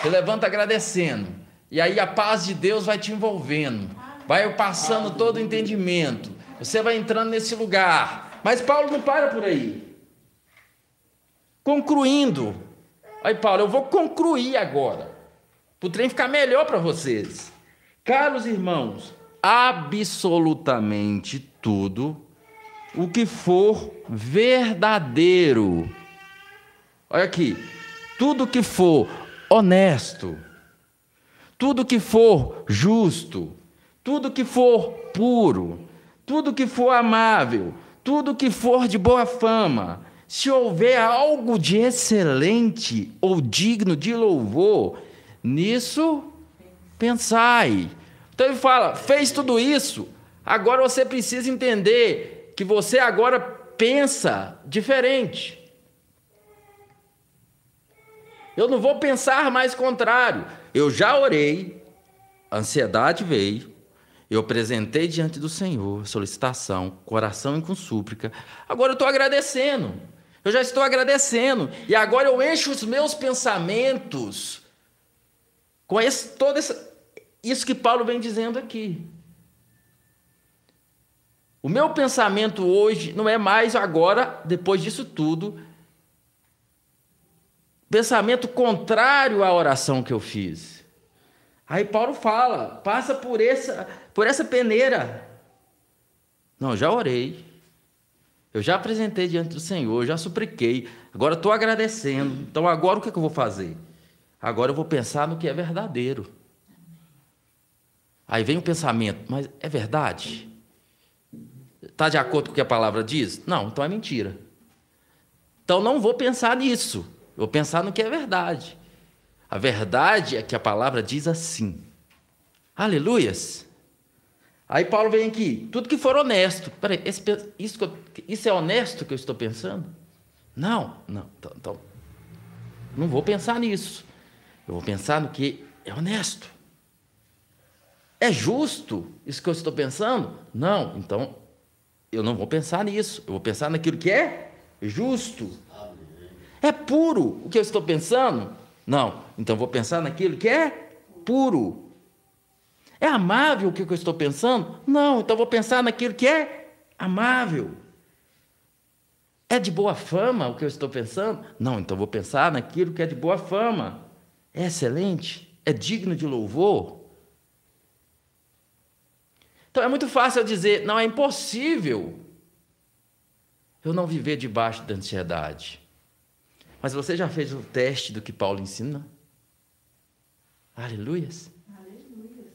Você levanta agradecendo. E aí a paz de Deus vai te envolvendo. Vai passando todo o entendimento. Você vai entrando nesse lugar. Mas Paulo não para por aí. Concluindo. Aí, Paulo, eu vou concluir agora. Para o trem ficar melhor para vocês. Caros irmãos, absolutamente tudo o que for verdadeiro. Olha aqui. Tudo que for honesto, tudo que for justo, tudo que for puro, tudo que for amável, tudo que for de boa fama, se houver algo de excelente ou digno de louvor, nisso pensai. Então ele fala: fez tudo isso, agora você precisa entender que você agora pensa diferente. Eu não vou pensar mais contrário. Eu já orei, a ansiedade veio, eu apresentei diante do Senhor solicitação, coração e com súplica. Agora eu estou agradecendo. Eu já estou agradecendo. E agora eu encho os meus pensamentos com esse, todo esse, isso que Paulo vem dizendo aqui. O meu pensamento hoje não é mais agora, depois disso tudo, pensamento contrário à oração que eu fiz. Aí Paulo fala, passa por essa, por essa peneira. Não, já orei. Eu já apresentei diante do Senhor, já supliquei. Agora estou agradecendo. Então agora o que, é que eu vou fazer? Agora eu vou pensar no que é verdadeiro. Aí vem o pensamento, mas é verdade? Está de acordo com o que a palavra diz? Não, então é mentira. Então não vou pensar nisso. Vou pensar no que é verdade. A verdade é que a palavra diz assim. Aleluias. Aí Paulo vem aqui, tudo que for honesto. Peraí, esse, isso, isso é honesto que eu estou pensando? Não, não. Então, então, não vou pensar nisso. Eu vou pensar no que é honesto. É justo isso que eu estou pensando? Não, então eu não vou pensar nisso. Eu vou pensar naquilo que é justo. É puro o que eu estou pensando? Não, então vou pensar naquilo que é puro. É amável o que eu estou pensando? Não, então vou pensar naquilo que é amável. É de boa fama o que eu estou pensando? Não, então vou pensar naquilo que é de boa fama. É excelente? É digno de louvor? Então é muito fácil eu dizer, não, é impossível eu não viver debaixo da ansiedade. Mas você já fez o teste do que Paulo ensina? Aleluias. Aleluias.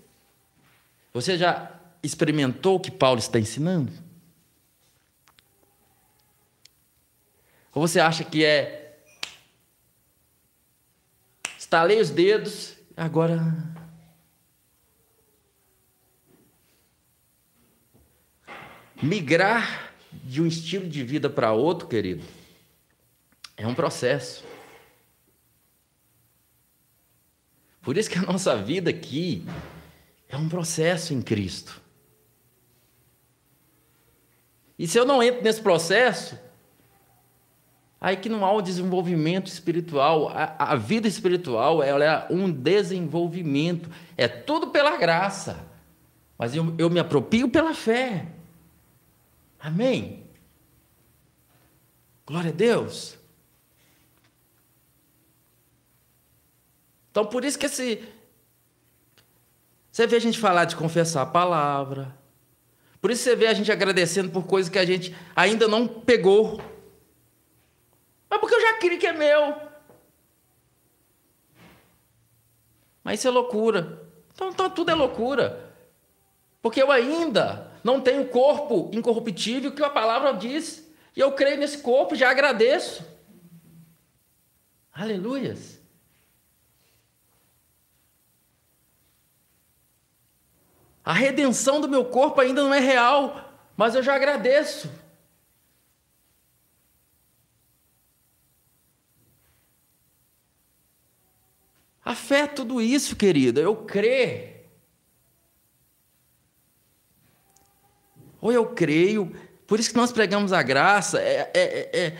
Você já experimentou o que Paulo está ensinando? Ou você acha que é estalei os dedos, agora Migrar de um estilo de vida para outro, querido, é um processo. Por isso que a nossa vida aqui é um processo em Cristo. E se eu não entro nesse processo, aí que não há um desenvolvimento espiritual. A, a vida espiritual é um desenvolvimento. É tudo pela graça. Mas eu, eu me aproprio pela fé. Amém? Glória a Deus. Então, por isso que esse. Você vê a gente falar de confessar a palavra. Por isso você vê a gente agradecendo por coisas que a gente ainda não pegou. Mas porque eu já queria que é meu. Mas isso é loucura. Então, então tudo é loucura. Porque eu ainda não tenho corpo incorruptível que a palavra diz. E eu creio nesse corpo, já agradeço. Aleluias. A redenção do meu corpo ainda não é real, mas eu já agradeço. A fé é tudo isso, querida. Eu creio Ou eu creio, por isso que nós pregamos a graça. É, é, é,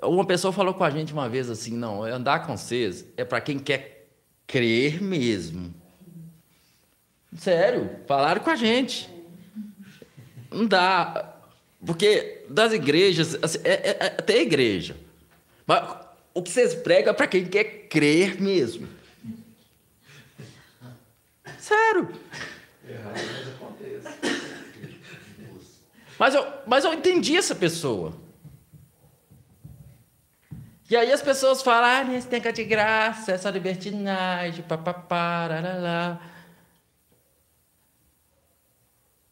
é, uma pessoa falou com a gente uma vez assim: não, andar com vocês é para quem quer crer mesmo. Sério, falaram com a gente. Não dá. Porque das igrejas, assim, é, é, é até igreja. Mas o que vocês pregam é para quem quer crer mesmo. Sério. Errado. Mas eu, mas eu entendi essa pessoa. E aí as pessoas falam, ah, nesse tempo de graça, essa libertinagem, papapá, lá.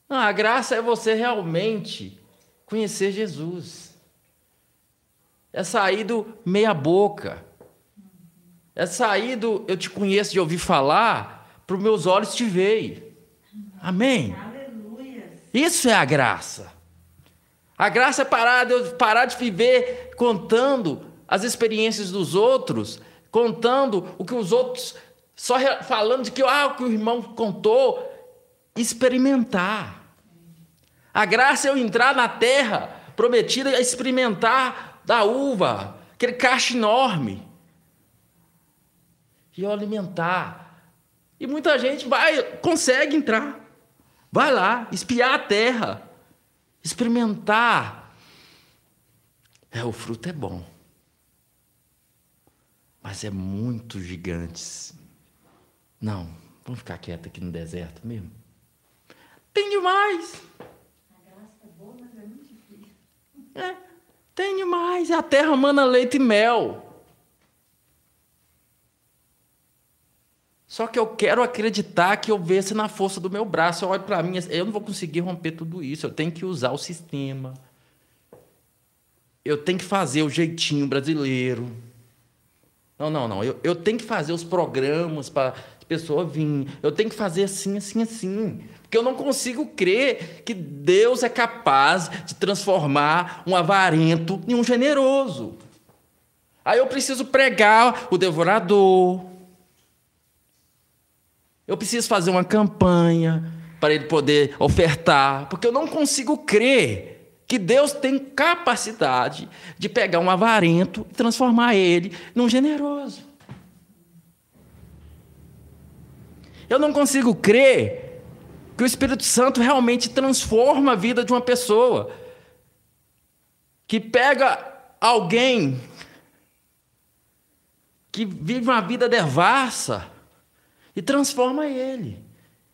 Não, a graça é você realmente conhecer Jesus. É sair do meia boca. É sair do eu te conheço de ouvir falar, para os meus olhos te veem. Amém? Isso é a graça. A graça é parar de, parar de viver contando as experiências dos outros, contando o que os outros, só falando de que, ah, o que o irmão contou, experimentar. A graça é eu entrar na terra prometida e experimentar da uva, aquele cacho enorme. E eu alimentar. E muita gente vai, consegue entrar. Vai lá, espiar a terra, experimentar. É, o fruto é bom mas é muito gigantes. Não, vamos ficar quieto aqui no deserto mesmo. Tem demais. A graça é boa, mas é muito difícil. É, tem demais. A terra mana leite e mel. Só que eu quero acreditar que eu vejo na força do meu braço. Eu olho para mim, eu não vou conseguir romper tudo isso. Eu tenho que usar o sistema. Eu tenho que fazer o jeitinho brasileiro. Não, não, não. Eu, eu tenho que fazer os programas para a pessoa vir. Eu tenho que fazer assim, assim, assim. Porque eu não consigo crer que Deus é capaz de transformar um avarento em um generoso. Aí eu preciso pregar o devorador. Eu preciso fazer uma campanha para ele poder ofertar, porque eu não consigo crer que Deus tem capacidade de pegar um avarento e transformar ele num generoso. Eu não consigo crer que o Espírito Santo realmente transforma a vida de uma pessoa. Que pega alguém que vive uma vida devassa e transforma ele.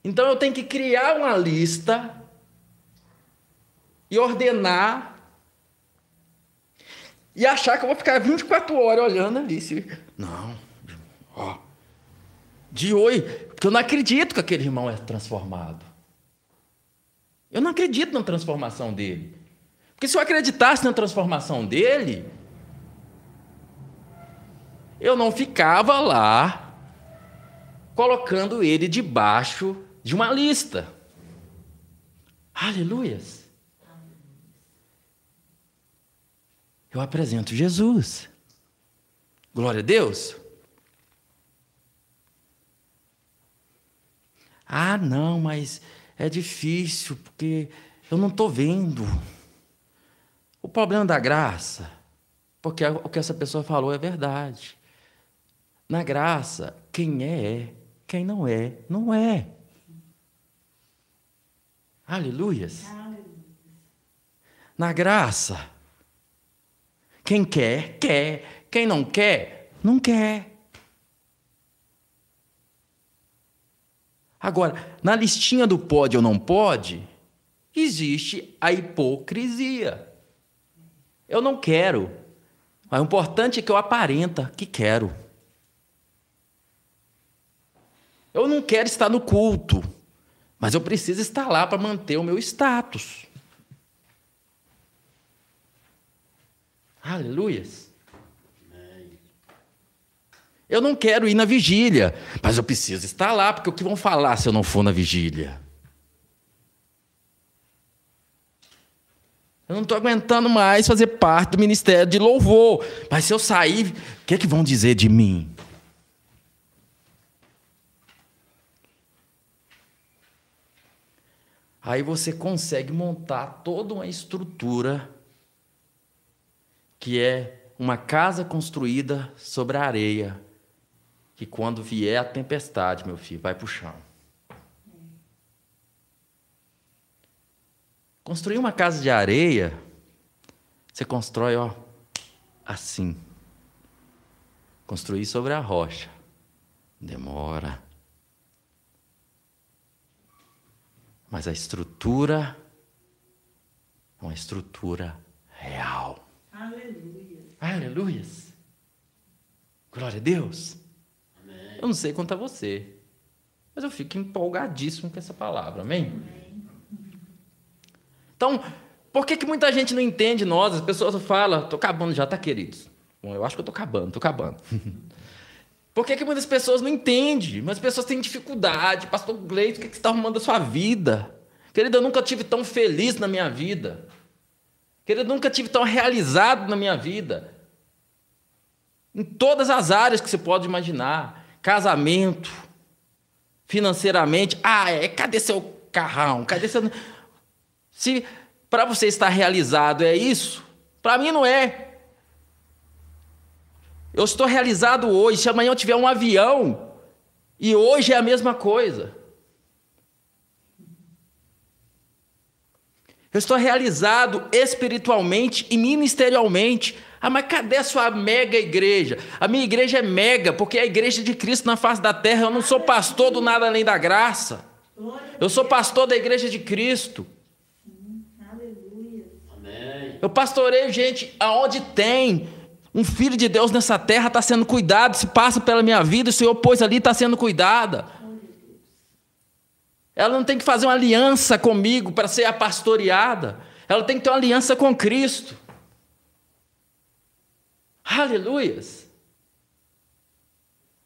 Então eu tenho que criar uma lista e ordenar e achar que eu vou ficar 24 horas olhando ali. Não, ó. De hoje, porque eu não acredito que aquele irmão é transformado. Eu não acredito na transformação dele. Porque se eu acreditasse na transformação dele, eu não ficava lá colocando ele debaixo de uma lista. Aleluias. eu apresento Jesus. Glória a Deus. Ah, não, mas é difícil, porque eu não estou vendo. O problema da graça, porque o que essa pessoa falou é verdade. Na graça, quem é, é. Quem não é, não é. Aleluias. Na graça, quem quer, quer. Quem não quer, não quer. Agora, na listinha do pode ou não pode, existe a hipocrisia. Eu não quero. Mas o importante é que eu aparenta que quero. Eu não quero estar no culto, mas eu preciso estar lá para manter o meu status. Aleluias. Eu não quero ir na vigília, mas eu preciso estar lá, porque o que vão falar se eu não for na vigília? Eu não estou aguentando mais fazer parte do ministério de louvor, mas se eu sair, o que é que vão dizer de mim? Aí você consegue montar toda uma estrutura que é uma casa construída sobre a areia, que quando vier a tempestade, meu filho, vai para o chão. Construir uma casa de areia, você constrói, ó, assim. Construir sobre a rocha. Demora. Mas a estrutura é uma estrutura real. Aleluia. Aleluias. Glória a Deus. Amém. Eu não sei quanto a você, mas eu fico empolgadíssimo com essa palavra. Amém? Amém. Então, por que, que muita gente não entende nós? As pessoas falam, estou acabando já, tá, queridos? Bom, eu acho que eu estou acabando, estou acabando. [LAUGHS] Por que, que muitas pessoas não entendem? Muitas pessoas têm dificuldade. Pastor Gleito, o que, que você está arrumando a sua vida? Querida, eu nunca tive tão feliz na minha vida. Querido, nunca tive tão realizado na minha vida. Em todas as áreas que você pode imaginar. Casamento, financeiramente. Ah, é, cadê seu carrão? Cadê seu. Se para você estar realizado é isso, para mim não é. Eu estou realizado hoje. Se amanhã eu tiver um avião, e hoje é a mesma coisa. Eu estou realizado espiritualmente e ministerialmente. Ah, mas cadê a sua mega igreja? A minha igreja é mega, porque é a igreja de Cristo na face da terra. Eu não sou pastor do nada além da graça. Eu sou pastor da igreja de Cristo. Aleluia. Amém. Eu pastoreio gente aonde tem um filho de Deus nessa terra está sendo cuidado, se passa pela minha vida, o Senhor pôs ali, está sendo cuidada. Ela não tem que fazer uma aliança comigo para ser apastoreada. Ela tem que ter uma aliança com Cristo. Aleluias.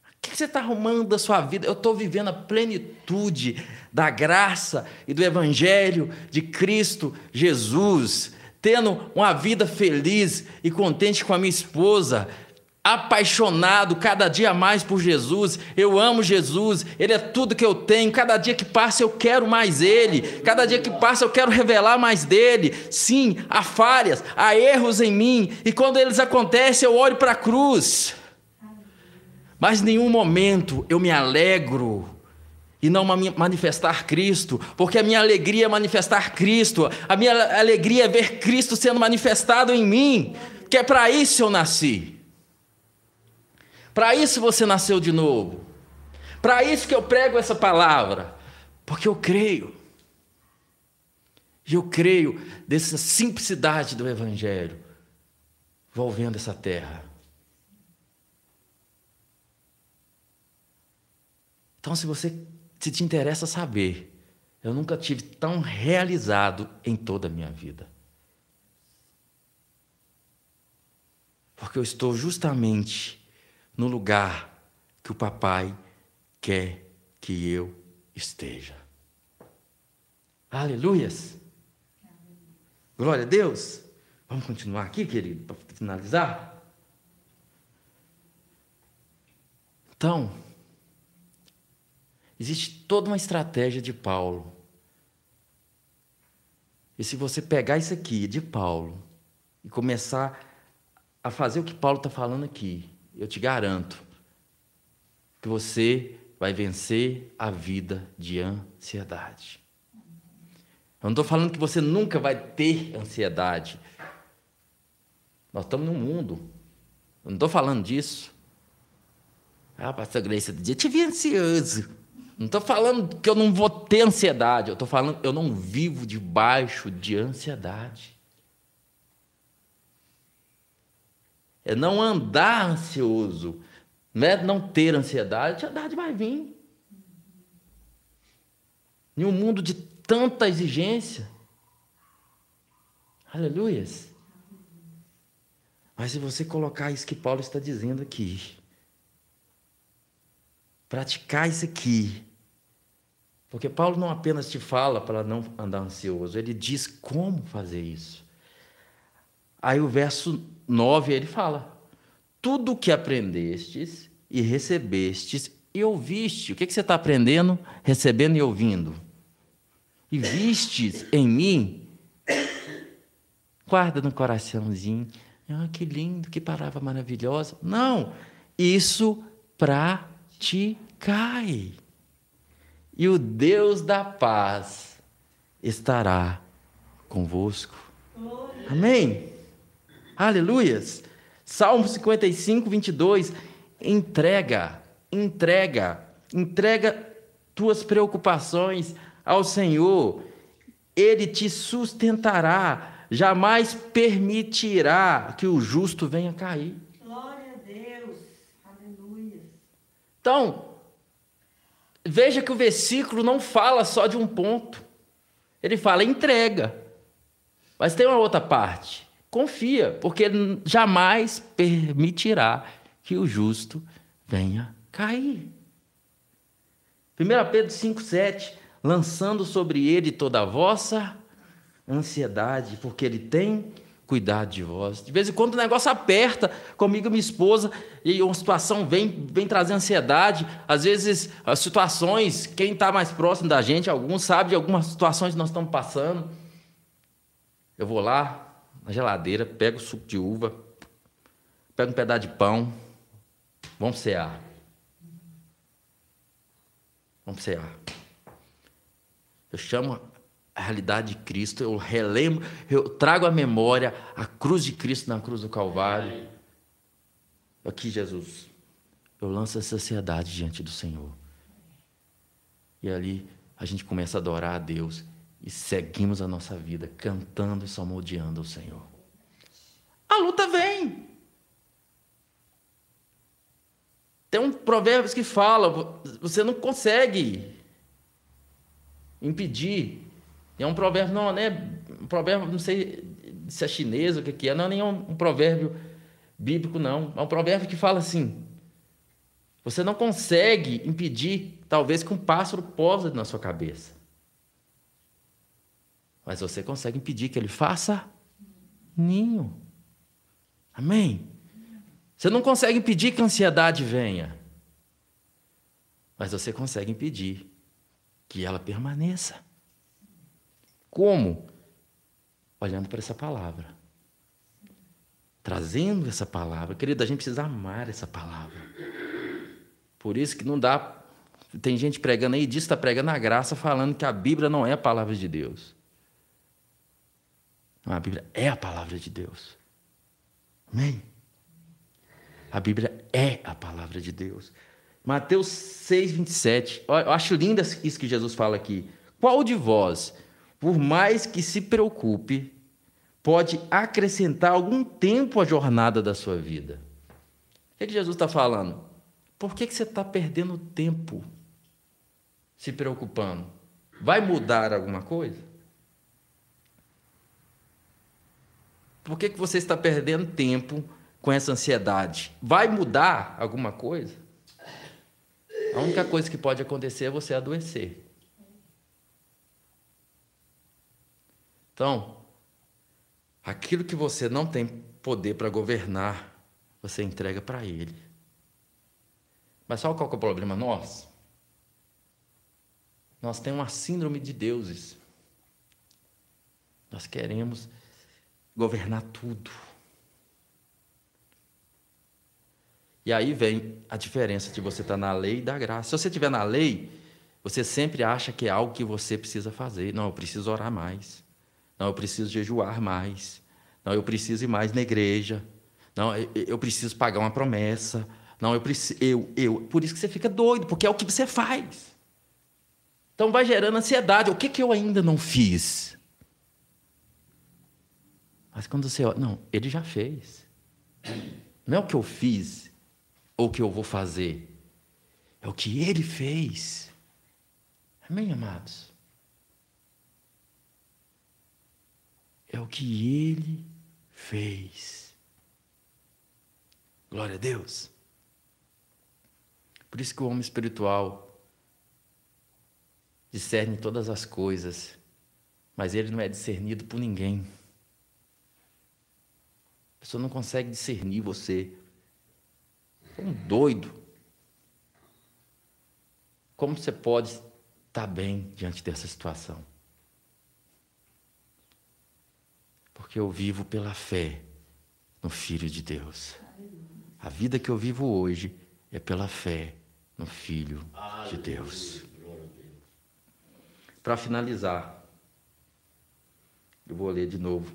O que você está arrumando da sua vida? Eu estou vivendo a plenitude da graça e do Evangelho de Cristo Jesus, tendo uma vida feliz e contente com a minha esposa, apaixonado cada dia mais por Jesus. Eu amo Jesus, Ele é tudo que eu tenho. Cada dia que passa eu quero mais Ele. Cada dia que passa eu quero revelar mais dele. Sim, há falhas, há erros em mim. E quando eles acontecem, eu olho para a cruz. Mas em nenhum momento eu me alegro e não manifestar Cristo, porque a minha alegria é manifestar Cristo, a minha alegria é ver Cristo sendo manifestado em mim, que é para isso eu nasci. Para isso você nasceu de novo. Para isso que eu prego essa palavra. Porque eu creio. E eu creio dessa simplicidade do Evangelho envolvendo essa terra. Então, se você se te interessa saber, eu nunca tive tão realizado em toda a minha vida. Porque eu estou justamente no lugar que o papai quer que eu esteja. Aleluias! Glória a Deus! Vamos continuar aqui, querido, para finalizar? Então, existe toda uma estratégia de Paulo. E se você pegar isso aqui de Paulo e começar a fazer o que Paulo está falando aqui, eu te garanto que você vai vencer a vida de ansiedade. Eu não estou falando que você nunca vai ter ansiedade. Nós estamos num mundo. Eu não estou falando disso. Ah, pastor Grace, eu te vi ansioso. Não estou falando que eu não vou ter ansiedade. Eu estou falando que eu não vivo debaixo de ansiedade. É não andar ansioso. Não é não ter ansiedade, a ansiedade vai vir. Em um mundo de tanta exigência. Aleluias. Mas se você colocar isso que Paulo está dizendo aqui, praticar isso aqui, porque Paulo não apenas te fala para não andar ansioso, ele diz como fazer isso. Aí o verso 9 ele fala: Tudo que aprendestes e recebestes e ouviste. O que, que você está aprendendo, recebendo e ouvindo? E vistes em mim, guarda no coraçãozinho. Ah, que lindo, que palavra maravilhosa. Não, isso praticai. E o Deus da paz estará convosco. Amém? Aleluias. Salmo 55, 22. Entrega, entrega, entrega tuas preocupações ao Senhor. Ele te sustentará, jamais permitirá que o justo venha cair. Glória a Deus. Aleluia. Então, veja que o versículo não fala só de um ponto. Ele fala entrega. Mas tem uma outra parte. Confia, porque ele jamais permitirá que o justo venha cair. 1 Pedro 5,7: lançando sobre ele toda a vossa ansiedade, porque ele tem cuidar de vós. De vez em quando o negócio aperta comigo e minha esposa, e uma situação vem, vem trazer ansiedade. Às vezes, as situações, quem está mais próximo da gente, alguns sabe de algumas situações que nós estamos passando. Eu vou lá na geladeira, pego suco de uva, pego um pedaço de pão, vamos cear. Vamos cear. Eu chamo a realidade de Cristo, eu relembro, eu trago à memória a cruz de Cristo na cruz do Calvário. Aqui, Jesus, eu lanço a sociedade diante do Senhor. E ali a gente começa a adorar a Deus e seguimos a nossa vida cantando e salmodiando o Senhor. A luta vem. Tem um provérbio que fala: você não consegue impedir é um provérbio, não, né? Um provérbio, não sei se é chinês ou o que, que é, não é nenhum um provérbio bíblico, não. É um provérbio que fala assim: você não consegue impedir, talvez, que um pássaro posa na sua cabeça. Mas você consegue impedir que ele faça ninho. Amém? Você não consegue impedir que a ansiedade venha. Mas você consegue impedir que ela permaneça. Como? Olhando para essa palavra. Trazendo essa palavra. Querido, a gente precisa amar essa palavra. Por isso que não dá. Tem gente pregando aí, diz está pregando a graça, falando que a Bíblia não é a palavra de Deus. Não, a Bíblia é a palavra de Deus. Amém? A Bíblia é a palavra de Deus. Mateus 6, 27. Eu acho lindo isso que Jesus fala aqui. Qual de vós, por mais que se preocupe, pode acrescentar algum tempo à jornada da sua vida. O que, é que Jesus está falando? Por que, que você está perdendo tempo se preocupando? Vai mudar alguma coisa? Por que, que você está perdendo tempo com essa ansiedade? Vai mudar alguma coisa? A única coisa que pode acontecer é você adoecer. Então, aquilo que você não tem poder para governar, você entrega para Ele. Mas sabe qual é o problema nosso? Nós temos uma síndrome de deuses. Nós queremos governar tudo. E aí vem a diferença de você estar na lei e da graça. Se você estiver na lei, você sempre acha que é algo que você precisa fazer. Não, eu preciso orar mais. Não, eu preciso jejuar mais. Não, eu preciso ir mais na igreja. Não, eu, preciso pagar uma promessa. Não, eu preciso. Eu, eu. Por isso que você fica doido, porque é o que você faz. Então vai gerando ansiedade. O que, que eu ainda não fiz? Mas quando você olha, não, ele já fez. Não é o que eu fiz ou o que eu vou fazer. É o que ele fez. Amém, amados? É o que ele fez. Glória a Deus. Por isso que o homem espiritual discerne todas as coisas, mas ele não é discernido por ninguém. A pessoa não consegue discernir você. É um doido. Como você pode estar bem diante dessa situação? Porque eu vivo pela fé no Filho de Deus. A vida que eu vivo hoje é pela fé no Filho de Deus. Para finalizar, eu vou ler de novo.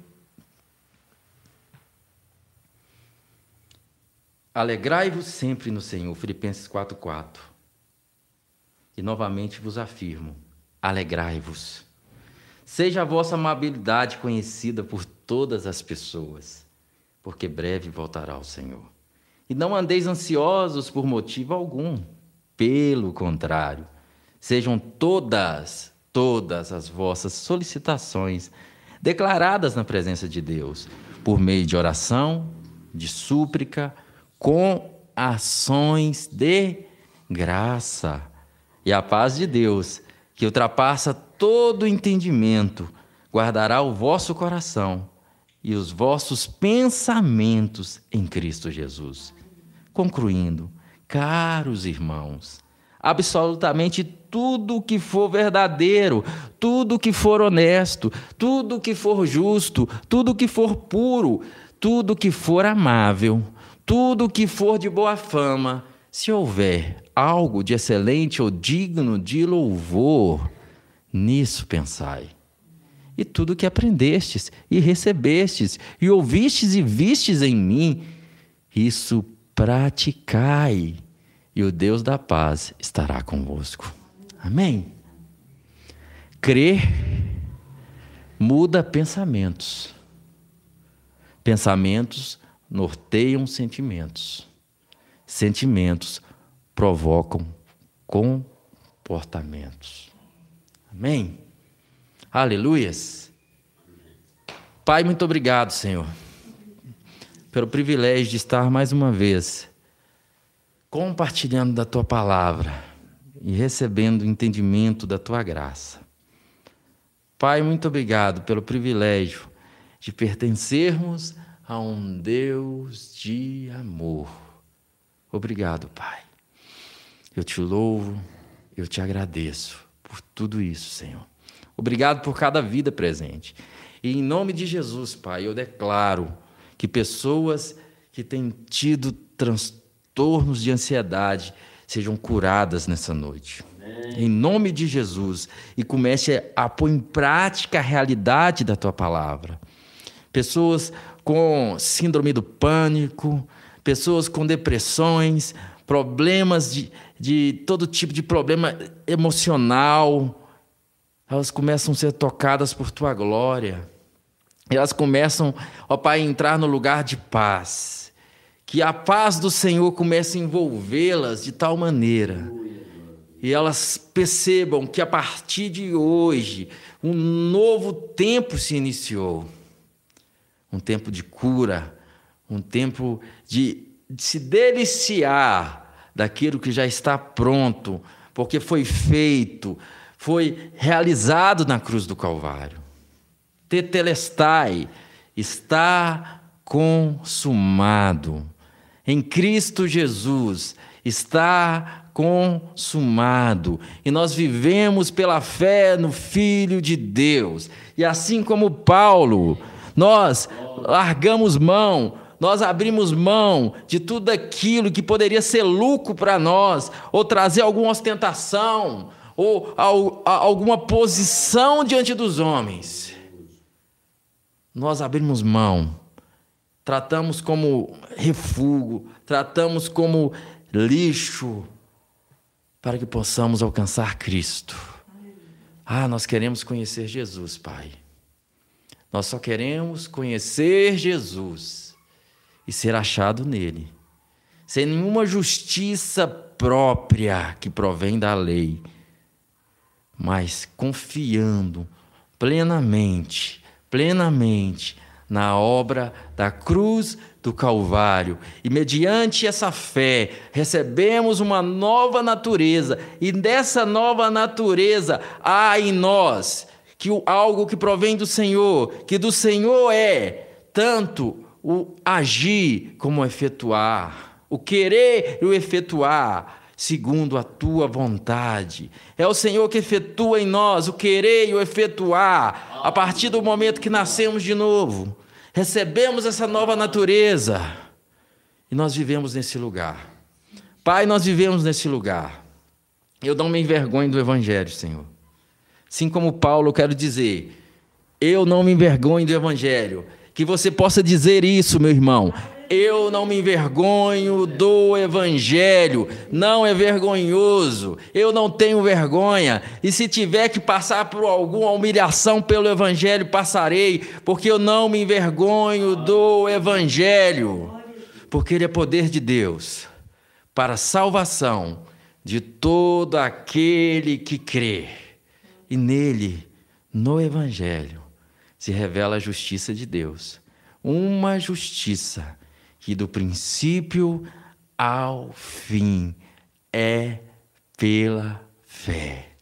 Alegrai-vos sempre no Senhor, Filipenses 4:4. E novamente vos afirmo: alegrai-vos. Seja a vossa amabilidade conhecida por todas as pessoas, porque breve voltará o Senhor. E não andeis ansiosos por motivo algum, pelo contrário, sejam todas, todas as vossas solicitações declaradas na presença de Deus, por meio de oração, de súplica, com ações de graça. E a paz de Deus, que ultrapassa todo entendimento, guardará o vosso coração e os vossos pensamentos em Cristo Jesus. Concluindo, caros irmãos, absolutamente tudo que for verdadeiro, tudo que for honesto, tudo que for justo, tudo que for puro, tudo que for amável, tudo que for de boa fama, se houver algo de excelente ou digno de louvor, nisso pensai. E tudo que aprendestes e recebestes e ouvistes e vistes em mim, isso praticai, e o Deus da paz estará convosco. Amém? Crer muda pensamentos. Pensamentos norteiam sentimentos. Sentimentos provocam comportamentos. Amém? Aleluias. Pai, muito obrigado, Senhor, pelo privilégio de estar mais uma vez compartilhando da tua palavra e recebendo o entendimento da tua graça. Pai, muito obrigado pelo privilégio de pertencermos a um Deus de amor. Obrigado, Pai. Eu te louvo, eu te agradeço por tudo isso, Senhor. Obrigado por cada vida presente. E em nome de Jesus, Pai, eu declaro que pessoas que têm tido transtornos de ansiedade sejam curadas nessa noite. Amém. Em nome de Jesus. E comece a pôr em prática a realidade da tua palavra. Pessoas com síndrome do pânico, pessoas com depressões, problemas de, de todo tipo de problema emocional, elas começam a ser tocadas por tua glória. Elas começam, ó Pai, a entrar no lugar de paz. Que a paz do Senhor comece a envolvê-las de tal maneira. E elas percebam que a partir de hoje, um novo tempo se iniciou. Um tempo de cura, um tempo de de se deliciar daquilo que já está pronto, porque foi feito, foi realizado na cruz do Calvário. Tetelestai, está consumado. Em Cristo Jesus está consumado. E nós vivemos pela fé no Filho de Deus. E assim como Paulo, nós largamos mão nós abrimos mão de tudo aquilo que poderia ser lucro para nós, ou trazer alguma ostentação, ou alguma posição diante dos homens. Nós abrimos mão, tratamos como refúgio, tratamos como lixo, para que possamos alcançar Cristo. Ah, nós queremos conhecer Jesus, Pai. Nós só queremos conhecer Jesus e ser achado nele, sem nenhuma justiça própria que provém da lei, mas confiando plenamente, plenamente na obra da cruz do Calvário. E mediante essa fé, recebemos uma nova natureza, e dessa nova natureza há em nós que algo que provém do Senhor, que do Senhor é tanto o agir como o efetuar, o querer e o efetuar, segundo a tua vontade. É o Senhor que efetua em nós o querer e o efetuar, a partir do momento que nascemos de novo, recebemos essa nova natureza e nós vivemos nesse lugar. Pai, nós vivemos nesse lugar. Eu não me envergonho do Evangelho, Senhor. Assim como Paulo, eu quero dizer, eu não me envergonho do Evangelho. Que você possa dizer isso, meu irmão. Eu não me envergonho do Evangelho, não é vergonhoso, eu não tenho vergonha, e se tiver que passar por alguma humilhação pelo Evangelho, passarei, porque eu não me envergonho do Evangelho, porque ele é poder de Deus para a salvação de todo aquele que crê, e nele, no Evangelho, se revela a justiça de Deus. Uma justiça que do princípio ao fim é pela fé.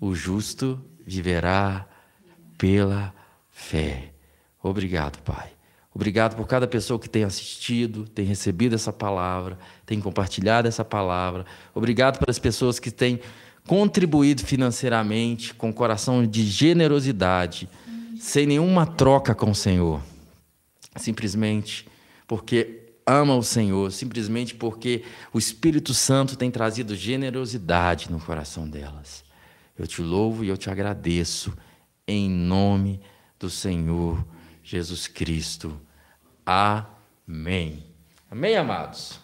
O justo viverá pela fé. Obrigado, Pai. Obrigado por cada pessoa que tem assistido, tem recebido essa palavra, tem compartilhado essa palavra. Obrigado pelas pessoas que têm contribuído financeiramente com coração de generosidade, sem nenhuma troca com o Senhor. Simplesmente porque ama o Senhor, simplesmente porque o Espírito Santo tem trazido generosidade no coração delas. Eu te louvo e eu te agradeço em nome do Senhor Jesus Cristo. Amém. Amém, amados.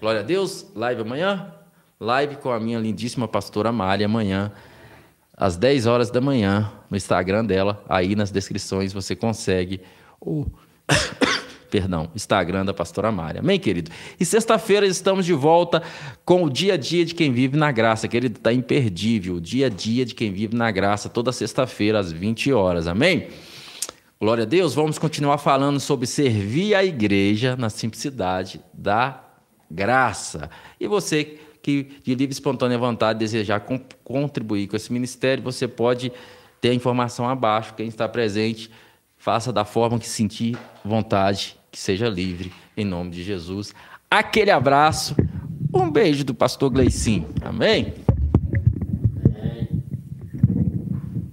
Glória a Deus. Live amanhã. Live com a minha lindíssima pastora Mária amanhã, às 10 horas da manhã, no Instagram dela. Aí nas descrições você consegue o [COUGHS] perdão, Instagram da pastora Mária. Amém, querido? E sexta-feira estamos de volta com o dia a dia de quem vive na graça. Querido, está imperdível. O dia a dia de quem vive na graça, toda sexta-feira, às 20 horas. Amém? Glória a Deus. Vamos continuar falando sobre servir a igreja na simplicidade da graça. E você que de livre e espontânea vontade desejar contribuir com esse ministério, você pode ter a informação abaixo. Quem está presente, faça da forma que sentir vontade, que seja livre, em nome de Jesus. Aquele abraço, um beijo do pastor Gleicinho. Amém?